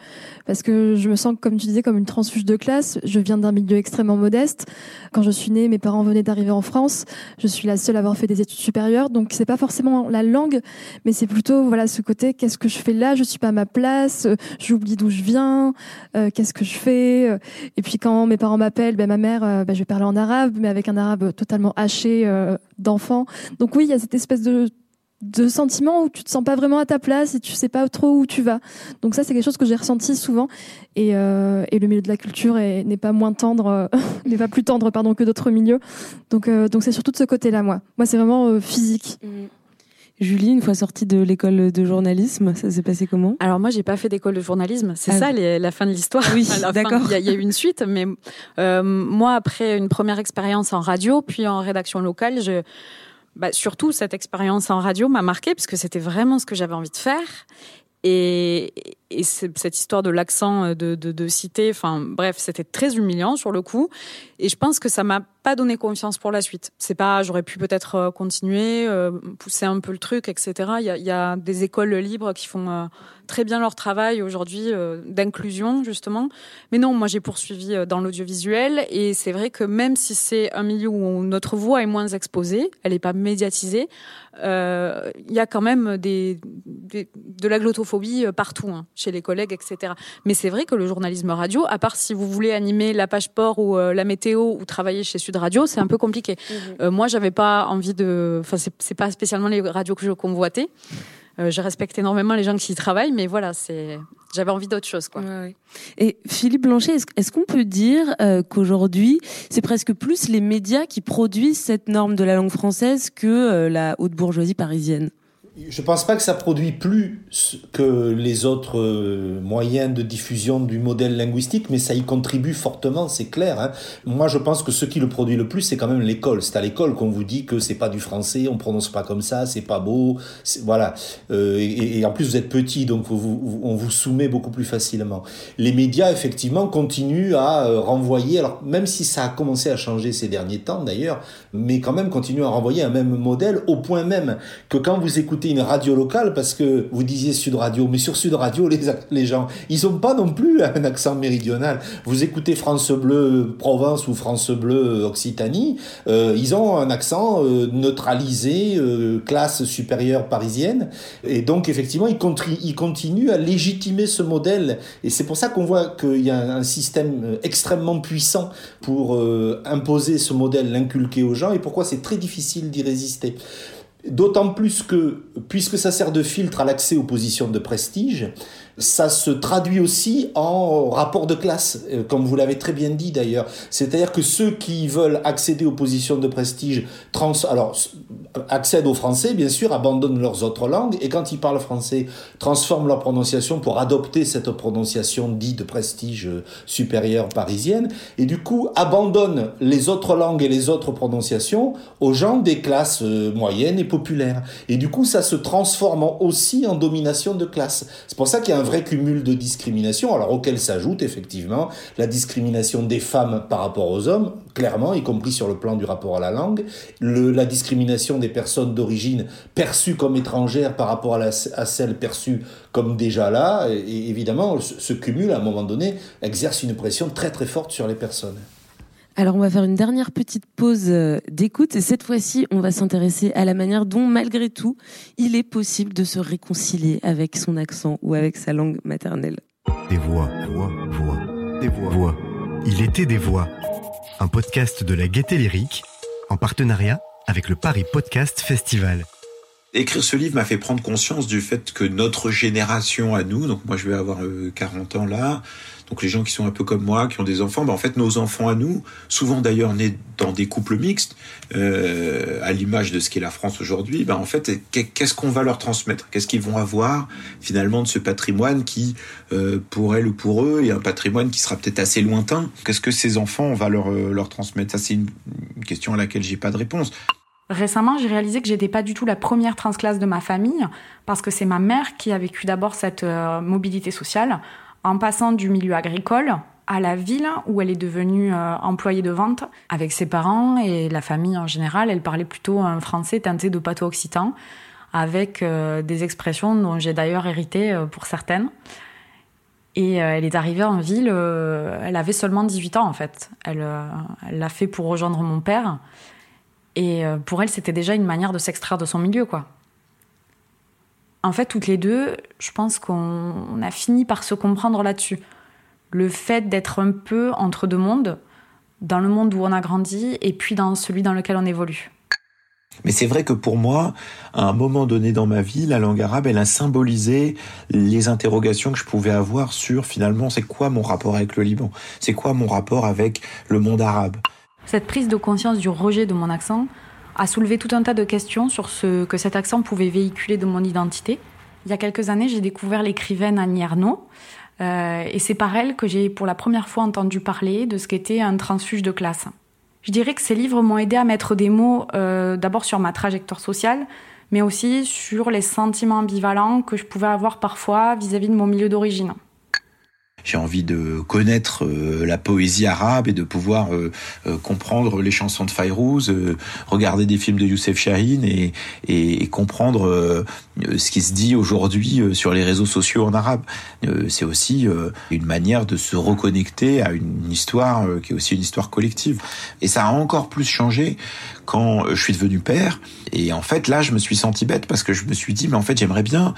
parce que je me sens, comme tu disais, comme une transfuge de classe. Je viens d'un milieu extrêmement modeste. Quand je suis née, mes parents venaient d'arriver en France. Je suis la seule à avoir fait des études supérieures, donc c'est pas forcément la langue, mais c'est plutôt voilà ce côté qu'est-ce que je fais là? Je suis pas à ma place. J'oublie d'où je viens. Euh, qu'est-ce que je fais? Et puis quand mes parents m'appellent, ben ma mère, ben, je vais parler en arabe, mais avec un arabe totalement haché d'enfants. Donc oui, il y a cette espèce de de sentiment où tu te sens pas vraiment à ta place et tu sais pas trop où tu vas. Donc ça c'est quelque chose que j'ai ressenti souvent et, euh, et le milieu de la culture n'est pas moins tendre, euh, [LAUGHS] n'est pas plus tendre pardon que d'autres milieux. Donc euh, donc c'est surtout de ce côté-là moi. Moi c'est vraiment physique. Mmh. Julie, une fois sortie de l'école de journalisme, ça s'est passé comment? Alors moi, j'ai pas fait d'école de journalisme. C'est ah ça la fin de l'histoire. Oui, [LAUGHS] d'accord. Il y, a eu une suite, mais euh, moi, après une première expérience en radio, puis en rédaction locale, je bah, surtout cette expérience en radio m'a marqué parce que c'était vraiment ce que j'avais envie de faire. Et, et cette histoire de l'accent euh, de, de, de cité, enfin bref, c'était très humiliant sur le coup. Et je pense que ça m'a pas donné confiance pour la suite. C'est pas, j'aurais pu peut-être euh, continuer, euh, pousser un peu le truc, etc. Il y a, des écoles libres qui font très bien leur travail aujourd'hui d'inclusion justement. Mais non, moi j'ai poursuivi dans l'audiovisuel et c'est vrai que même si c'est un milieu où notre voix est moins exposée, elle n'est pas médiatisée, il y a quand même de la glottophobie partout. Hein chez les collègues, etc. Mais c'est vrai que le journalisme radio, à part si vous voulez animer la page port ou euh, la météo ou travailler chez Sud Radio, c'est un peu compliqué. Mhm. Euh, moi, j'avais pas envie de. Enfin, c'est pas spécialement les radios que je convoitais. Euh, je respecte énormément les gens qui y travaillent, mais voilà, c'est j'avais envie d'autre chose. Quoi. Et Philippe Blanchet, est-ce, qu'on peut dire qu'aujourd'hui, c'est presque plus les médias qui produisent cette norme de la langue française que la haute bourgeoisie parisienne? Je pense pas que ça produit plus que les autres euh, moyens de diffusion du modèle linguistique, mais ça y contribue fortement, c'est clair. Hein. Moi, je pense que ce qui le produit le plus, c'est quand même l'école. C'est à l'école qu'on vous dit que c'est pas du français, on prononce pas comme ça, c'est pas beau, voilà. Euh, et, en plus, vous êtes petit, donc on vous soumet beaucoup plus facilement. Les médias, effectivement, continuent à euh, renvoyer. Alors, même si ça a commencé à changer ces derniers temps, d'ailleurs, mais quand même continuent à renvoyer un même modèle au point même que quand vous écoutez une radio locale parce que vous disiez Sud Radio, mais sur Sud Radio, les, gens, ils n'ont pas non plus un accent méridional. Vous écoutez France Bleu Provence ou France Bleu Occitanie, euh, ils ont un accent euh, neutralisé, euh, classe supérieure parisienne. Et donc, effectivement, ils, ils continuent à légitimer ce modèle. Et c'est pour ça qu'on voit qu'il y a un système extrêmement puissant pour imposer ce modèle, l'inculquer aux gens, et pourquoi c'est très difficile d'y résister. D'autant plus que, puisque ça sert de filtre à l'accès aux positions de prestige, ça se traduit aussi en rapport de classe, euh, comme vous l'avez très bien dit d'ailleurs. C'est-à-dire que ceux qui veulent accéder aux positions de prestige, alors accèdent au français bien sûr, abandonnent leurs autres langues et quand ils parlent français, transforment leur prononciation pour adopter cette prononciation dite de prestige euh, supérieure parisienne et du coup abandonnent les autres langues et les autres prononciations aux gens des classes euh, moyennes et populaires. Et du coup, ça se transforme aussi en domination de classe. C'est pour ça qu'il y a un vrai cumul de discrimination, alors auquel s'ajoute effectivement la discrimination des femmes par rapport aux hommes, clairement, y compris sur le plan du rapport à la langue, le, la discrimination des personnes d'origine perçues comme étrangères par rapport à, celles perçues comme déjà là, et, évidemment, ce, ce cumul, à un moment donné, exerce une pression très très forte sur les personnes. Alors on va faire une dernière petite pause euh, d'écoute et cette fois-ci on va s'intéresser à la manière dont malgré tout il est possible de se réconcilier avec son accent ou avec sa langue maternelle. Des voix, voix, voix, des voix, voix. Il était des voix. Un podcast de la Gaieté Lyrique en partenariat avec le Paris Podcast Festival. Écrire ce livre m'a fait prendre conscience du fait que notre génération à nous, donc moi je vais avoir 40 euh, ans là, donc les gens qui sont un peu comme moi, qui ont des enfants, ben en fait nos enfants à nous, souvent d'ailleurs nés dans des couples mixtes, euh, à l'image de ce qu'est la France aujourd'hui, ben en fait qu'est-ce qu'on va leur transmettre? Qu'est-ce qu'ils vont avoir finalement de ce patrimoine qui, euh, pour elles ou pour eux, est un patrimoine qui sera peut-être assez lointain? Qu'est-ce que ces enfants on va leur euh, leur transmettre? Ça c'est une, question à laquelle j'ai pas de réponse. Récemment, j'ai réalisé que j'étais pas du tout la première transclasse de ma famille, parce que c'est ma mère qui a vécu d'abord cette mobilité sociale en passant du milieu agricole à la ville où elle est devenue euh, employée de vente avec ses parents et la famille en général. Elle parlait plutôt un français teinté de patois occitan avec euh, des expressions dont j'ai d'ailleurs hérité euh, pour certaines. Et elle est arrivée en ville, elle avait seulement 18 ans en fait. Elle l'a fait pour rejoindre mon père. Et pour elle, c'était déjà une manière de s'extraire de son milieu, quoi en fait, toutes les deux, je pense qu'on a fini par se comprendre là-dessus. Le fait d'être un peu entre deux mondes, dans le monde où on a grandi et puis dans celui dans lequel on évolue. Mais c'est vrai que pour moi, à un moment donné dans ma vie, la langue arabe, elle a symbolisé les interrogations que je pouvais avoir sur finalement c'est quoi mon rapport avec le Liban, c'est quoi mon rapport avec le monde arabe? Cette prise de conscience du rejet de mon accent, a soulevé tout un tas de questions sur ce que cet accent pouvait véhiculer de mon identité. Il y a quelques années, j'ai découvert l'écrivaine Annie. Euh, et c'est par elle que j'ai pour la première fois entendu parler de ce qu'était un transfuge de classe. Je dirais que ces livres m'ont aidé à mettre des mots euh, d'abord sur ma trajectoire sociale, mais aussi sur les sentiments ambivalents que je pouvais avoir parfois vis-à-vis de mon milieu d'origine. J'ai envie de connaître euh, la poésie arabe et de pouvoir euh, euh, comprendre les chansons de Fayrouz, regarder des films de Youssef Chahine et, et, comprendre ce qui se dit aujourd'hui sur les réseaux sociaux en arabe. C'est aussi une manière de se reconnecter à une histoire qui est aussi une histoire collective. Et ça a encore plus changé quand je suis devenu père. Et en fait, là, je me suis senti bête parce que je me suis dit, mais en fait, j'aimerais bien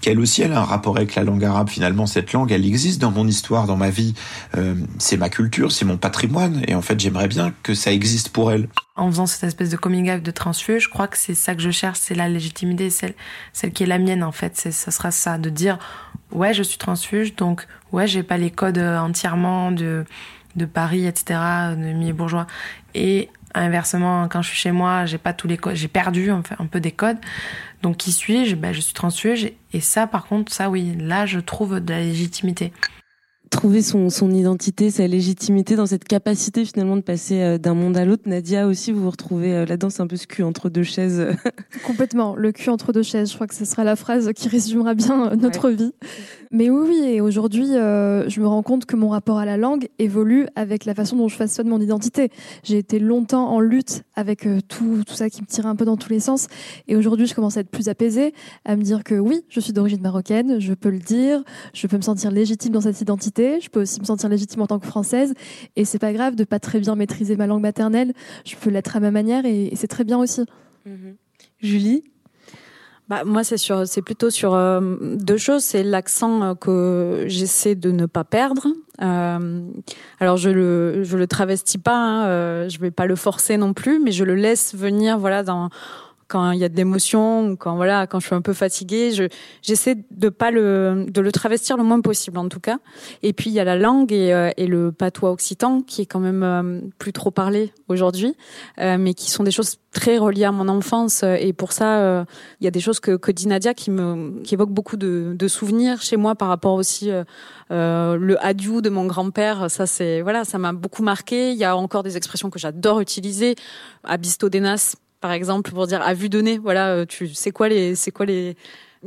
qu'elle aussi, elle a un rapport avec la langue arabe. Finalement, cette langue, elle existe dans mon histoire, dans ma vie. Euh, c'est ma culture, c'est mon patrimoine. Et en fait, j'aimerais bien que ça existe pour elle. En faisant cette espèce de coming out de transfuge, je crois que c'est ça que je cherche, c'est la légitimité, celle, celle qui est la mienne en fait. Ça sera ça, de dire ouais, je suis transfuge, donc ouais, j'ai pas les codes euh, entièrement de de Paris, etc., de milieu bourgeois. Et inversement, quand je suis chez moi, j'ai pas tous les codes, j'ai perdu un peu des codes. Donc qui suis-je? Ben, Je suis transfuge. Et ça, par contre, ça oui, là, je trouve de la légitimité trouver son, son identité, sa légitimité dans cette capacité finalement de passer euh, d'un monde à l'autre. Nadia aussi, vous vous retrouvez euh, là-dedans, c'est un peu ce cul entre deux chaises. [LAUGHS] Complètement, le cul entre deux chaises. Je crois que ce sera la phrase qui résumera bien euh, notre vie. Mais oui, oui, et aujourd'hui, je me rends compte que mon rapport à la langue évolue avec la façon dont je façonne mon identité. J'ai été longtemps en lutte avec tout, tout ça qui me tirait un peu dans tous les sens. Et aujourd'hui, je commence à être plus apaisée, à me dire que oui, je suis d'origine marocaine, je peux le dire, je peux me sentir légitime dans cette identité je peux aussi me sentir légitime en tant que française, et c'est pas grave de pas très bien maîtriser ma langue maternelle. Je peux l'être à ma manière, et, c'est très bien aussi. Mhm. Julie? Bah, moi, c'est sur, c'est plutôt sur euh, deux choses. C'est l'accent euh, que j'essaie de ne pas perdre. Euh, alors, je le, je le travestis pas. Hein, je vais pas le forcer non plus, mais je le laisse venir, voilà, dans quand il y a de l'émotion ou quand voilà quand je suis un peu fatiguée je j'essaie de pas le de le travestir le moins possible en tout cas. Et puis il y a la langue et, euh, et le patois occitan qui est quand même euh, plus trop parlé aujourd'hui euh, mais qui sont des choses très reliées à mon enfance. Et pour ça il y a des choses que que dit Nadia qui me qui évoquent beaucoup de, de souvenirs chez moi par rapport aussi le adieu de mon grand-père. Ça c'est voilà ça m'a beaucoup marqué. Il y a encore des expressions que j'adore utiliser. Abisto denas par exemple, pour dire à vue de nez, voilà, euh, tu sais quoi les, c'est quoi les,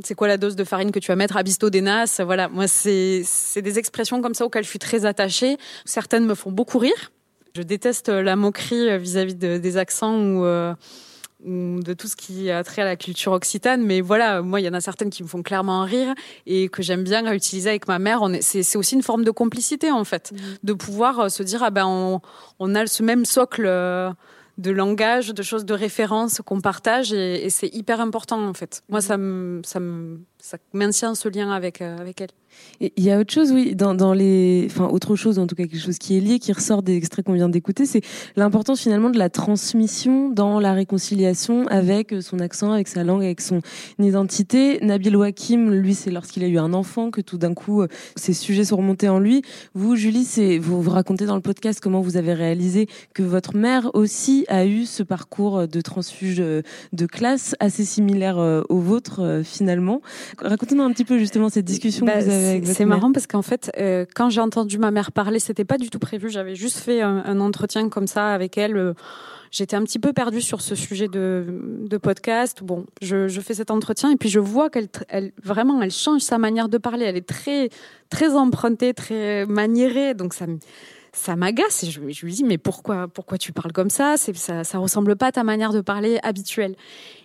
c'est quoi la dose de farine que tu vas mettre à bisto des nas Voilà, moi c'est c'est des expressions comme ça auxquelles je suis très attachée. Certaines me font beaucoup rire. Je déteste la moquerie euh, vis-à-vis des accents euh, ou de tout ce qui a trait à la culture occitane. Mais voilà, moi, il y en a certaines qui me font clairement rire et que j'aime bien utiliser avec ma mère. C'est aussi une forme de complicité, en fait, mmh. de pouvoir se dire, ah ben, on, on a ce même socle de langage, de choses de référence qu'on partage et, c'est hyper important en fait. Moi, ça me, ça me, ça maintient ce lien avec, euh, avec elle. Il y a autre chose, oui, dans, dans les, enfin autre chose, en tout cas quelque chose qui est lié, qui ressort des extraits qu'on vient d'écouter, c'est l'importance finalement de la transmission dans la réconciliation avec son accent, avec sa langue, avec son identité. Nabil Wakim, lui, c'est lorsqu'il a eu un enfant que tout d'un coup ces sujets sont remontés en lui. Vous, Julie, c'est vous vous racontez dans le podcast comment vous avez réalisé que votre mère aussi a eu ce parcours de transfuge de classe assez similaire euh, au vôtre euh, finalement. Racontez-nous un petit peu justement cette discussion que bah, vous avez c'est marrant parce qu'en fait, euh, quand j'ai entendu ma mère parler, c'était pas du tout prévu. J'avais juste fait un, entretien comme ça avec elle. Euh, j'étais un petit peu perdue sur ce sujet de, de podcast. Bon, je, je, fais cet entretien et puis je vois qu'elle, elle, vraiment, elle change sa manière de parler. Elle est très, très empruntée, très maniérée. Donc ça ça m'agace. Je, je lui dis, mais pourquoi, pourquoi tu parles comme ça? Ça, ça ressemble pas à ta manière de parler habituelle.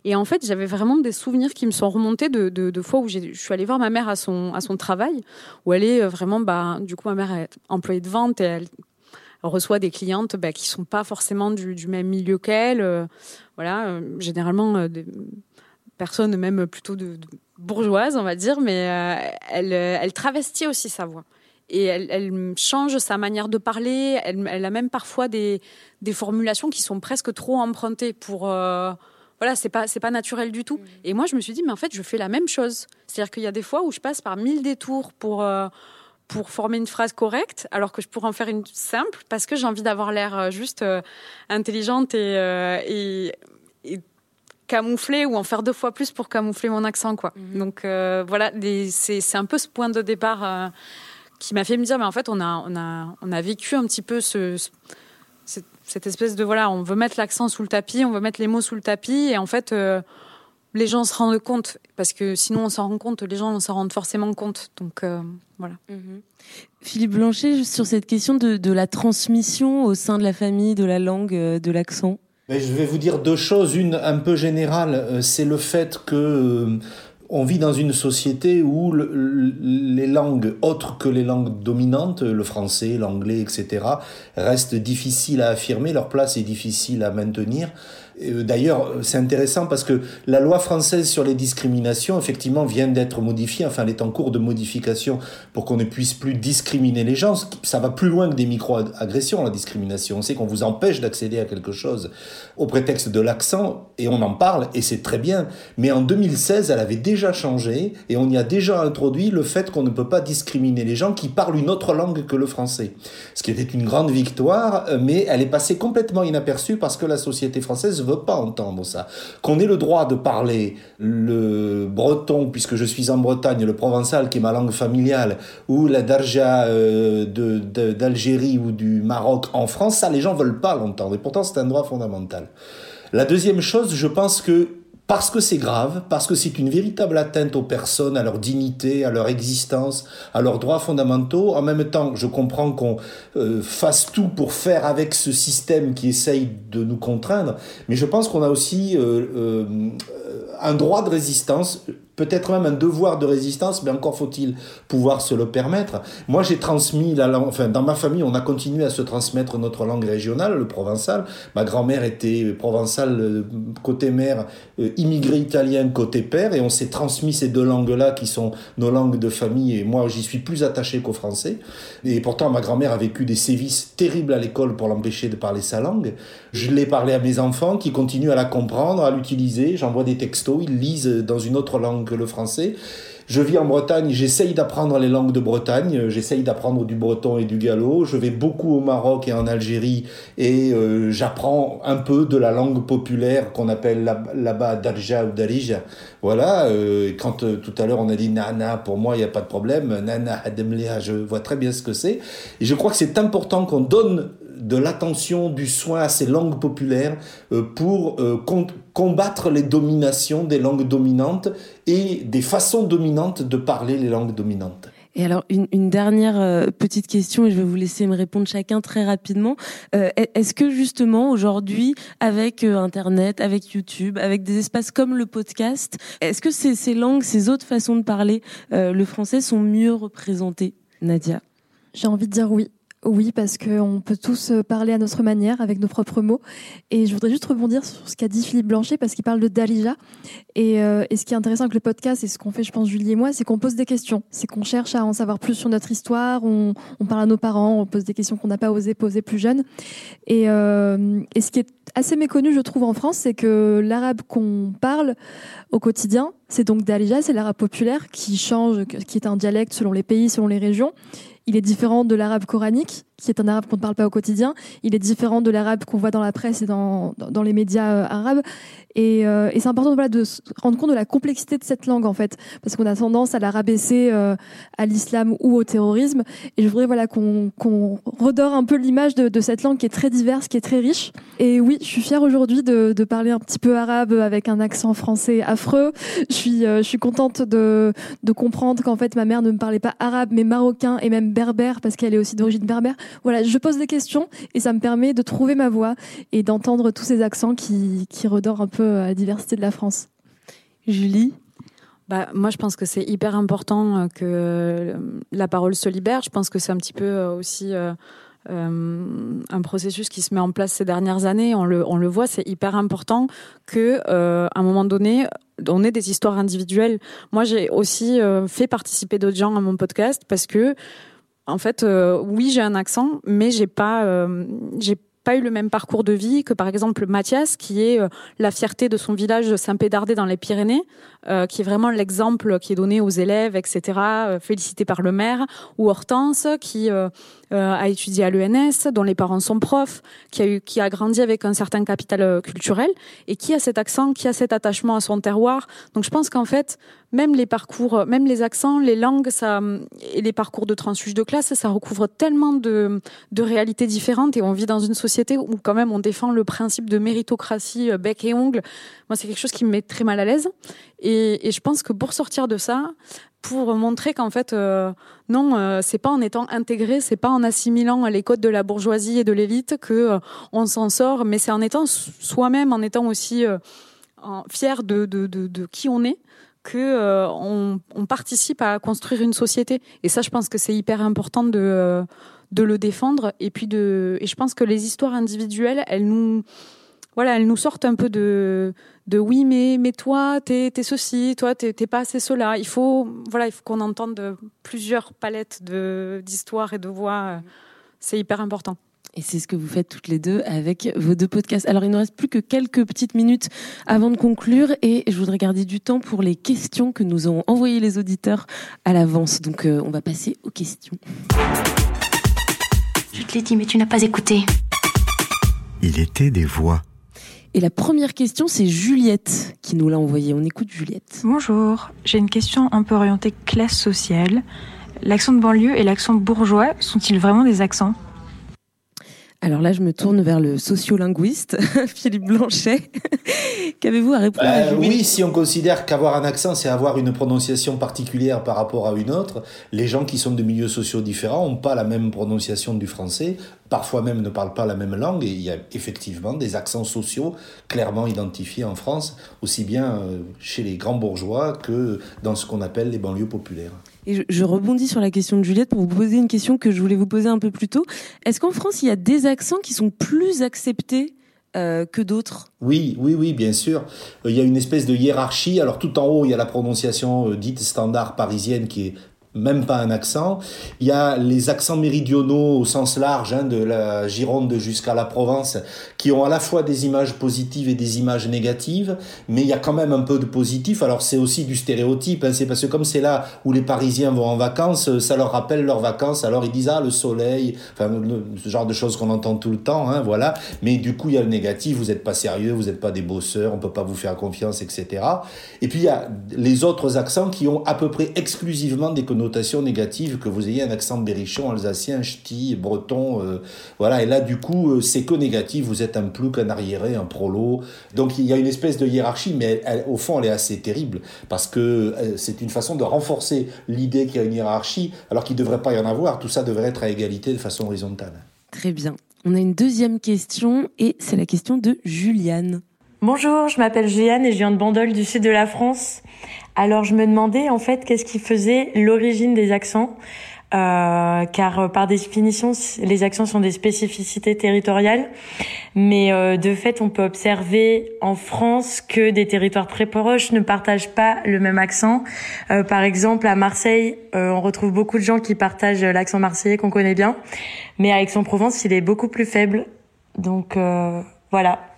Et en fait, j'avais vraiment des souvenirs qui me sont remontés de, fois où je suis allée voir ma mère à son, travail, où elle est euh, vraiment, bah, du coup, ma mère est employée de vente et elle, reçoit des clientes bah, qui sont pas forcément du, même milieu qu'elle. Euh, voilà, euh, généralement des personnes même plutôt de, bourgeoises, on va dire, mais elle travestit aussi sa voix et elle, elle, change sa manière de parler. Elle, elle, a même parfois des, des formulations qui sont presque trop empruntées pour. Euh, voilà, c'est pas c'est pas naturel du tout. Et moi, je me suis dit, mais en fait, je fais la même chose. C'est-à-dire qu'il y a des fois où je passe par mille détours pour euh, pour former une phrase correcte, alors que je pourrais en faire une simple parce que j'ai envie d'avoir l'air euh, juste intelligente et, et, et camoufler ou en faire deux fois plus pour camoufler mon accent quoi. Mhm. Donc voilà, c'est c'est un peu ce point de départ qui m'a fait me dire, mais en fait, on a, on a, on a vécu un petit peu ce, cette espèce de voilà, on veut mettre l'accent sous le tapis, on veut mettre les mots sous le tapis, et en fait, les gens se rendent compte, parce que sinon on s'en rend compte, les gens s'en rendent forcément compte. Donc voilà. Mhm. Philippe Blanchet, sur cette question de, de, la transmission au sein de la famille de la langue, de l'accent. je vais vous dire deux choses. Une un peu générale, c'est le fait que on vit dans une société où les langues autres que les langues dominantes, le français, l'anglais, etc., restent difficiles à affirmer, leur place est difficile à maintenir. Euh, d'ailleurs, c'est intéressant parce que la loi française sur les discriminations, effectivement, vient d'être modifiée, enfin, elle est en cours de modification pour qu'on ne puisse plus discriminer les gens. Ça va plus loin que des micro-agressions, la discrimination. On sait qu'on vous empêche d'accéder à quelque chose au prétexte de l'accent, et on en parle, et c'est très bien. Mais en 2016, elle avait déjà changé, et on y a déjà introduit le fait qu'on ne peut pas discriminer les gens qui parlent une autre langue que le français. Ce qui était une grande victoire, mais elle est passée complètement inaperçue parce que la société française veut pas entendre ça. Qu'on ait le droit de parler le breton, puisque je suis en Bretagne, le provençal qui est ma langue familiale, ou la darja euh, d'Algérie ou du Maroc en France, ça les gens veulent pas l'entendre. Et pourtant c'est un droit fondamental. La deuxième chose, je pense que parce que c'est grave, parce que c'est une véritable atteinte aux personnes, à leur dignité, à leur existence, à leurs droits fondamentaux. En même temps, je comprends qu'on euh, fasse tout pour faire avec ce système qui essaye de nous contraindre, mais je pense qu'on a aussi euh, euh, un droit de résistance peut-être même un devoir de résistance, mais encore faut-il pouvoir se le permettre. Moi, j'ai transmis la langue, enfin, dans ma famille, on a continué à se transmettre notre langue régionale, le provençal. Ma grand-mère était provençale euh, côté mère, euh, immigré italien côté père, et on s'est transmis ces deux langues-là qui sont nos langues de famille, et moi, j'y suis plus attaché qu'au français. Et pourtant, ma grand-mère a vécu des sévices terribles à l'école pour l'empêcher de parler sa langue. Je l'ai parlé à mes enfants qui continuent à la comprendre, à l'utiliser. J'envoie des textos, ils lisent dans une autre langue que le français. Je vis en Bretagne, j'essaye d'apprendre les langues de Bretagne, j'essaye d'apprendre du breton et du gallo. Je vais beaucoup au Maroc et en Algérie et euh, j'apprends un peu de la langue populaire qu'on appelle là-bas Darja ou Darija. Voilà, euh, quand euh, tout à l'heure on a dit Nana, pour moi il n'y a pas de problème. Nana Hademlea, je vois très bien ce que c'est. Et je crois que c'est important qu'on donne de l'attention, du soin à ces langues populaires euh, pour euh, combattre les dominations des langues dominantes et des façons dominantes de parler les langues dominantes. Et alors une, dernière euh, petite question et je vais vous laisser me répondre chacun très rapidement. Est-ce que justement aujourd'hui, avec Internet, avec YouTube, avec des espaces comme le podcast, est-ce que ces, ces, langues, ces autres façons de parler le français sont mieux représentées, Nadia? J'ai envie de dire oui. Oui, parce qu'on peut tous euh, parler à notre manière, avec nos propres mots. Et je voudrais juste rebondir sur ce qu'a dit Philippe Blanchet, parce qu'il parle de Dalija. Et, euh, et, ce qui est intéressant avec le podcast, et ce qu'on fait, je pense, Julie et moi, c'est qu'on pose des questions. C'est qu'on cherche à en savoir plus sur notre histoire, on, parle à nos parents, on pose des questions qu'on n'a pas osé poser plus jeunes. Et, euh, et ce qui est assez méconnu, je trouve, en France, c'est que l'arabe qu'on parle au quotidien, c'est donc Dalija, c'est l'arabe populaire qui change, qui est un dialecte selon les pays, selon les régions il est différent de l'arabe coranique, qui est un arabe qu'on ne parle pas au quotidien. Il est différent de l'arabe qu'on voit dans la presse et dans, dans les médias euh, arabes. Et, euh, et c'est important voilà, de se rendre compte de la complexité de cette langue, en fait, parce qu'on a tendance à la rabaisser euh, à l'islam ou au terrorisme. Et je voudrais voilà, qu'on qu'on redore un peu l'image de, de, cette langue qui est très diverse, qui est très riche. Et oui, je suis fière aujourd'hui de, de, parler un petit peu arabe avec un accent français affreux. Je suis, euh, je suis contente de, de comprendre qu'en fait, ma mère ne me parlait pas arabe, mais marocain et même berbère, parce qu'elle est aussi d'origine berbère. Voilà, je pose des questions et ça me permet de trouver ma voix et d'entendre tous ces accents qui, qui redorent un peu la diversité de la France. Julie? Bah, moi, je pense que c'est hyper important euh, que euh, la parole se libère. Je pense que c'est un petit peu euh, aussi un processus qui se met en place ces dernières années. On le, on le voit, c'est hyper important que, à un moment donné, on ait des histoires individuelles. Moi, j'ai aussi fait participer d'autres gens à mon podcast parce que, en fait, oui, j'ai un accent, mais j'ai pas, j'ai pas eu le même parcours de vie que par exemple Mathias, qui est euh, la fierté de son village Saint-Pédardé dans les Pyrénées, euh, qui est vraiment l'exemple qui est donné aux élèves, etc., euh, félicité par le maire, ou Hortense, qui a étudié à l'ENS, dont les parents sont profs, qui a, eu, qui a grandi avec un certain capital culturel, et qui a cet accent, qui a cet attachement à son terroir. Donc je pense qu'en fait, même les parcours, même les accents, les langues, ça et les parcours de transfuge de classe, ça recouvre tellement de, de réalités différentes et on vit dans une société où quand même on défend le principe de méritocratie euh, bec et ongle. Moi, c'est quelque chose qui me met très mal à l'aise et, et je pense que pour sortir de ça, pour montrer qu'en fait euh, non, euh, c'est pas en étant intégré, c'est pas en assimilant les codes de la bourgeoisie et de l'élite que euh, on s'en sort, mais c'est en étant soi-même, en étant aussi fier de, de, de, qui on est que on, participe à construire une société. Et ça, je pense que c'est hyper important de de le défendre. Et puis de, et je pense que les histoires individuelles, elles nous voilà, elles nous sortent un peu de de oui mais mais toi t'es es ceci, toi t'es pas assez cela. Il faut voilà il faut qu'on entende plusieurs palettes de d'histoires et de voix. C'est hyper important. Et c'est ce que vous faites toutes les deux avec vos deux podcasts. Alors, il ne reste plus que quelques petites minutes avant de conclure et je voudrais garder du temps pour les questions que nous ont envoyées les auditeurs à l'avance. Donc, euh, on va passer aux questions. Je te l'ai dit, mais tu n'as pas écouté. Il était des voix. Et la première question, c'est Juliette qui nous l'a envoyée. On écoute Juliette. Bonjour, j'ai une question un peu orientée classe sociale. L'accent de banlieue et l'accent bourgeois sont-ils vraiment des accents? Alors là, je me tourne vers le sociolinguiste [LAUGHS] Philippe Blanchet. [LAUGHS] Qu'avez-vous à répondre à bah, Oui, si on considère qu'avoir un accent, c'est avoir une prononciation particulière par rapport à une autre, les gens qui sont de milieux sociaux différents n'ont pas la même prononciation du français, parfois même ne parlent pas la même langue, et il y a effectivement des accents sociaux clairement identifiés en France, aussi bien euh, chez les grands bourgeois que dans ce qu'on appelle les banlieues populaires. Et je, rebondis sur la question de Juliette pour vous poser une question que je voulais vous poser un peu plus tôt. Est-ce qu'en France, il y a des accents qui sont plus acceptés euh, que d'autres? Oui, oui, oui, bien sûr. Euh, il y a une espèce de hiérarchie. Alors tout en haut, il y a la prononciation euh, dite standard parisienne qui est même pas un accent. Il y a les accents méridionaux au sens large, hein, de la Gironde jusqu'à la Provence, qui ont à la fois des images positives et des images négatives, mais il y a quand même un peu de positif. Alors c'est aussi du stéréotype, hein, c'est parce que comme c'est là où les Parisiens vont en vacances, ça leur rappelle leurs vacances, alors ils disent ah le soleil, enfin ce genre de choses qu'on entend tout le temps, hein, voilà. Mais du coup il y a le négatif, vous n'êtes pas sérieux, vous n'êtes pas des bosseurs, on peut pas vous faire confiance, etc. Et puis il y a les autres accents qui ont à peu près exclusivement des connotations négative, que vous ayez un accent berrichon, alsacien, ch'ti, breton, euh, voilà. Et là, du coup, euh, c'est que négatif. Vous êtes un plouc, un arriéré, un prolo. Donc il y a une espèce de hiérarchie, mais au fond, elle est assez terrible parce que euh, c'est une façon de renforcer l'idée qu'il y a une hiérarchie, alors qu'il ne devrait pas y en avoir. Tout ça devrait être à égalité de façon horizontale. Très bien. On a une deuxième question et c'est la question de Juliane. Bonjour, je m'appelle Juliane et je viens de Bandol du sud de la France. Alors je me demandais en fait qu'est-ce qui faisait l'origine des accents, euh, car euh, par définition les accents sont des spécificités territoriales, mais euh, de fait on peut observer en France que des territoires très proches ne partagent pas le même accent. par exemple à Marseille, on retrouve beaucoup de gens qui partagent l'accent marseillais qu'on connaît bien, mais à Aix-en-Provence il est beaucoup plus faible. Donc voilà.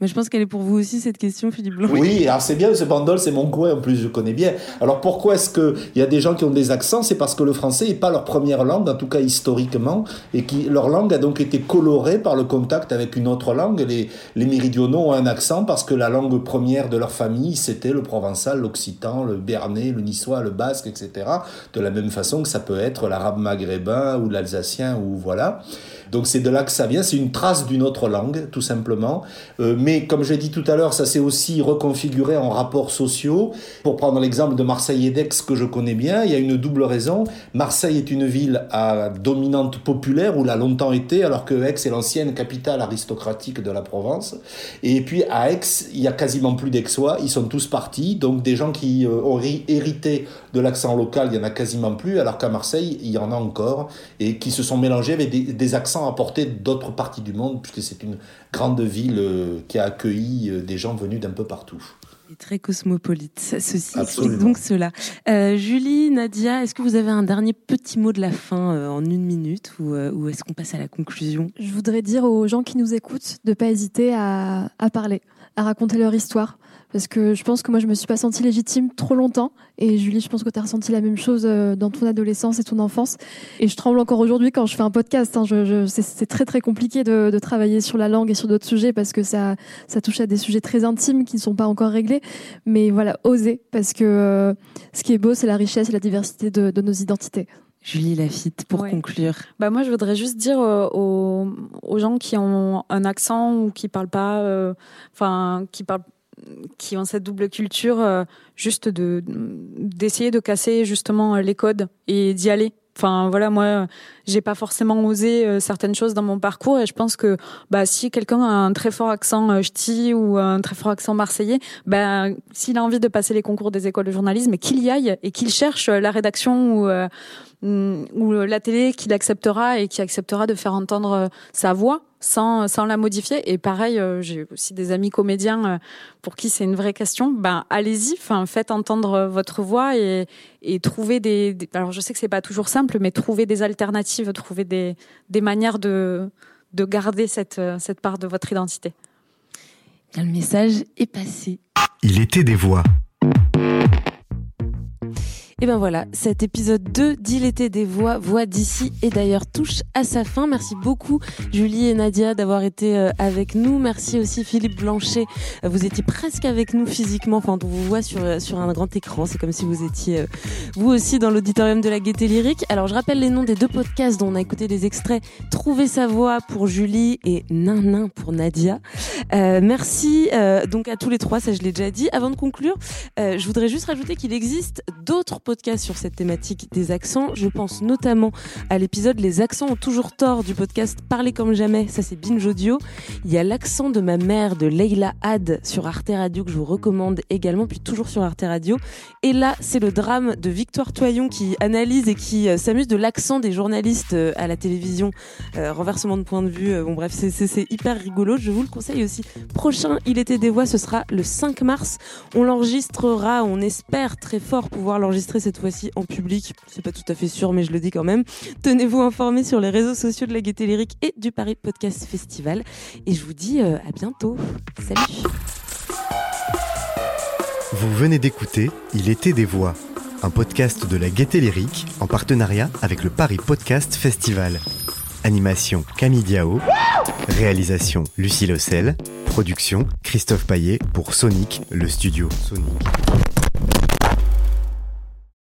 Mais je pense qu'elle est pour vous aussi, cette question, Philippe Blanc. Oui, alors c'est bien, ce bandol, c'est mon coin, en plus, je connais bien. Alors pourquoi est-ce qu'il y a des gens qui ont des accents? C'est parce que le français n'est pas leur première langue, en tout cas historiquement, et qui leur langue a donc été colorée par le contact avec une autre langue. Les, les méridionaux ont un accent parce que la langue première de leur famille, c'était le provençal, l'occitan, le béarnais, le niçois, le basque, etc. De la même façon que ça peut être l'arabe maghrébin ou l'alsacien, ou voilà. Donc c'est de là que ça vient, c'est une trace d'une autre langue, tout simplement. Euh, mais comme j'ai dit tout à l'heure, ça s'est aussi reconfiguré en rapports sociaux. Pour prendre l'exemple de Marseille et d'Aix que je connais bien, il y a une double raison. Marseille est une ville à dominante populaire, ou l'a longtemps été, alors que Aix est l'ancienne capitale aristocratique de la Provence. Et puis à Aix, il y a quasiment plus d'Aixois, ils sont tous partis. Donc des gens qui euh, ont hérité de l'accent local, il y en a quasiment plus, alors qu'à Marseille, il y en a encore, et qui se sont mélangés avec des accents apporter d'autres parties du monde, puisque c'est une grande ville euh, qui a accueilli euh, des gens venus d'un peu partout. Et très cosmopolite, ceci explique donc cela. Euh, Julie, Nadia, est-ce que vous avez un dernier petit mot de la fin en une minute ou, ou est-ce qu'on passe à la conclusion? Je voudrais dire aux gens qui nous écoutent de ne pas hésiter à, à parler, à raconter leur histoire parce que je pense que moi je me suis pas sentie légitime trop longtemps. Et Julie je pense que tu as ressenti la même chose euh, dans ton adolescence et ton enfance. Et je tremble encore aujourd'hui quand je fais un podcast hein. je, c'est très très compliqué de, de, travailler sur la langue et sur d'autres sujets parce que ça ça touche à des sujets très intimes qui ne sont pas encore réglés. Mais voilà oser parce que euh, ce qui est beau c'est la richesse et la diversité de, de nos identités. Julie Lafitte, pour conclure. Bah moi, je voudrais juste dire euh, aux, aux, gens qui ont un accent ou qui parlent pas, enfin, qui parlent qui ont cette double culture, euh, juste de d'essayer de casser justement les codes et d'y aller. Enfin voilà, moi j'ai pas forcément osé euh, certaines choses dans mon parcours et je pense que bah si quelqu'un a un très fort accent euh, ch'ti ou un très fort accent marseillais, bah s'il a envie de passer les concours des écoles de journalisme, qu'il y aille et qu'il cherche la rédaction ou ou la télé qu'il acceptera et qui acceptera de faire entendre sa voix sans, sans la modifier. Et pareil, euh, j'ai aussi des amis comédiens euh, pour qui c'est une vraie question. Ben, allez-y, enfin, faites entendre votre voix et, trouvez des, Alors, je sais que c'est pas toujours simple, mais trouvez des alternatives, trouvez des, des manières de, de garder cette, cette part de votre identité. Bien, le message est passé. Il était des voix. Et ben voilà, cet épisode 2 d'Il des voix, voix d'ici et d'ailleurs touche à sa fin. Merci beaucoup Julie et Nadia d'avoir été euh, avec nous. Merci aussi Philippe Blanchet. Euh, vous étiez presque avec nous physiquement, enfin on vous voit sur, euh, sur un grand écran. C'est comme si vous étiez vous aussi dans l'auditorium de la Gaieté Lyrique. Alors je rappelle les noms des deux podcasts dont on a écouté des extraits. Trouver sa voix pour Julie et Nin pour Nadia. Euh, merci euh, donc à tous les trois, ça je l'ai déjà dit. Avant de conclure, euh, je voudrais juste rajouter qu'il existe d'autres podcasts podcast sur cette thématique des accents. Je pense notamment à l'épisode Les accents ont toujours tort du podcast Parler comme jamais. Ça, c'est Binge Audio. Il y a l'accent de ma mère de Leila Had sur Arte Radio que je vous recommande également, puis toujours sur Arte Radio. Et là, c'est le drame de Victoire Toyon qui analyse et qui euh, s'amuse de l'accent des journalistes euh, à la télévision. Euh, renversement de point de vue. bon, bref, c'est hyper rigolo. Je vous le conseille aussi. Prochain Il était des voix, ce sera le 5 mars. On l'enregistrera. On espère très fort pouvoir l'enregistrer cette fois-ci en public. C'est pas tout à fait sûr, mais je le dis quand même. Tenez-vous informés sur les réseaux sociaux de la Gaieté Lyrique et du Paris Podcast Festival. Et je vous dis euh, à bientôt. Salut. Vous venez d'écouter Il était des voix, un podcast de la Gaieté Lyrique en partenariat avec le Paris Podcast Festival. Animation Camille Diao, réalisation Lucie Lossel, production Christophe Paillet pour Sonic, le studio Sonic.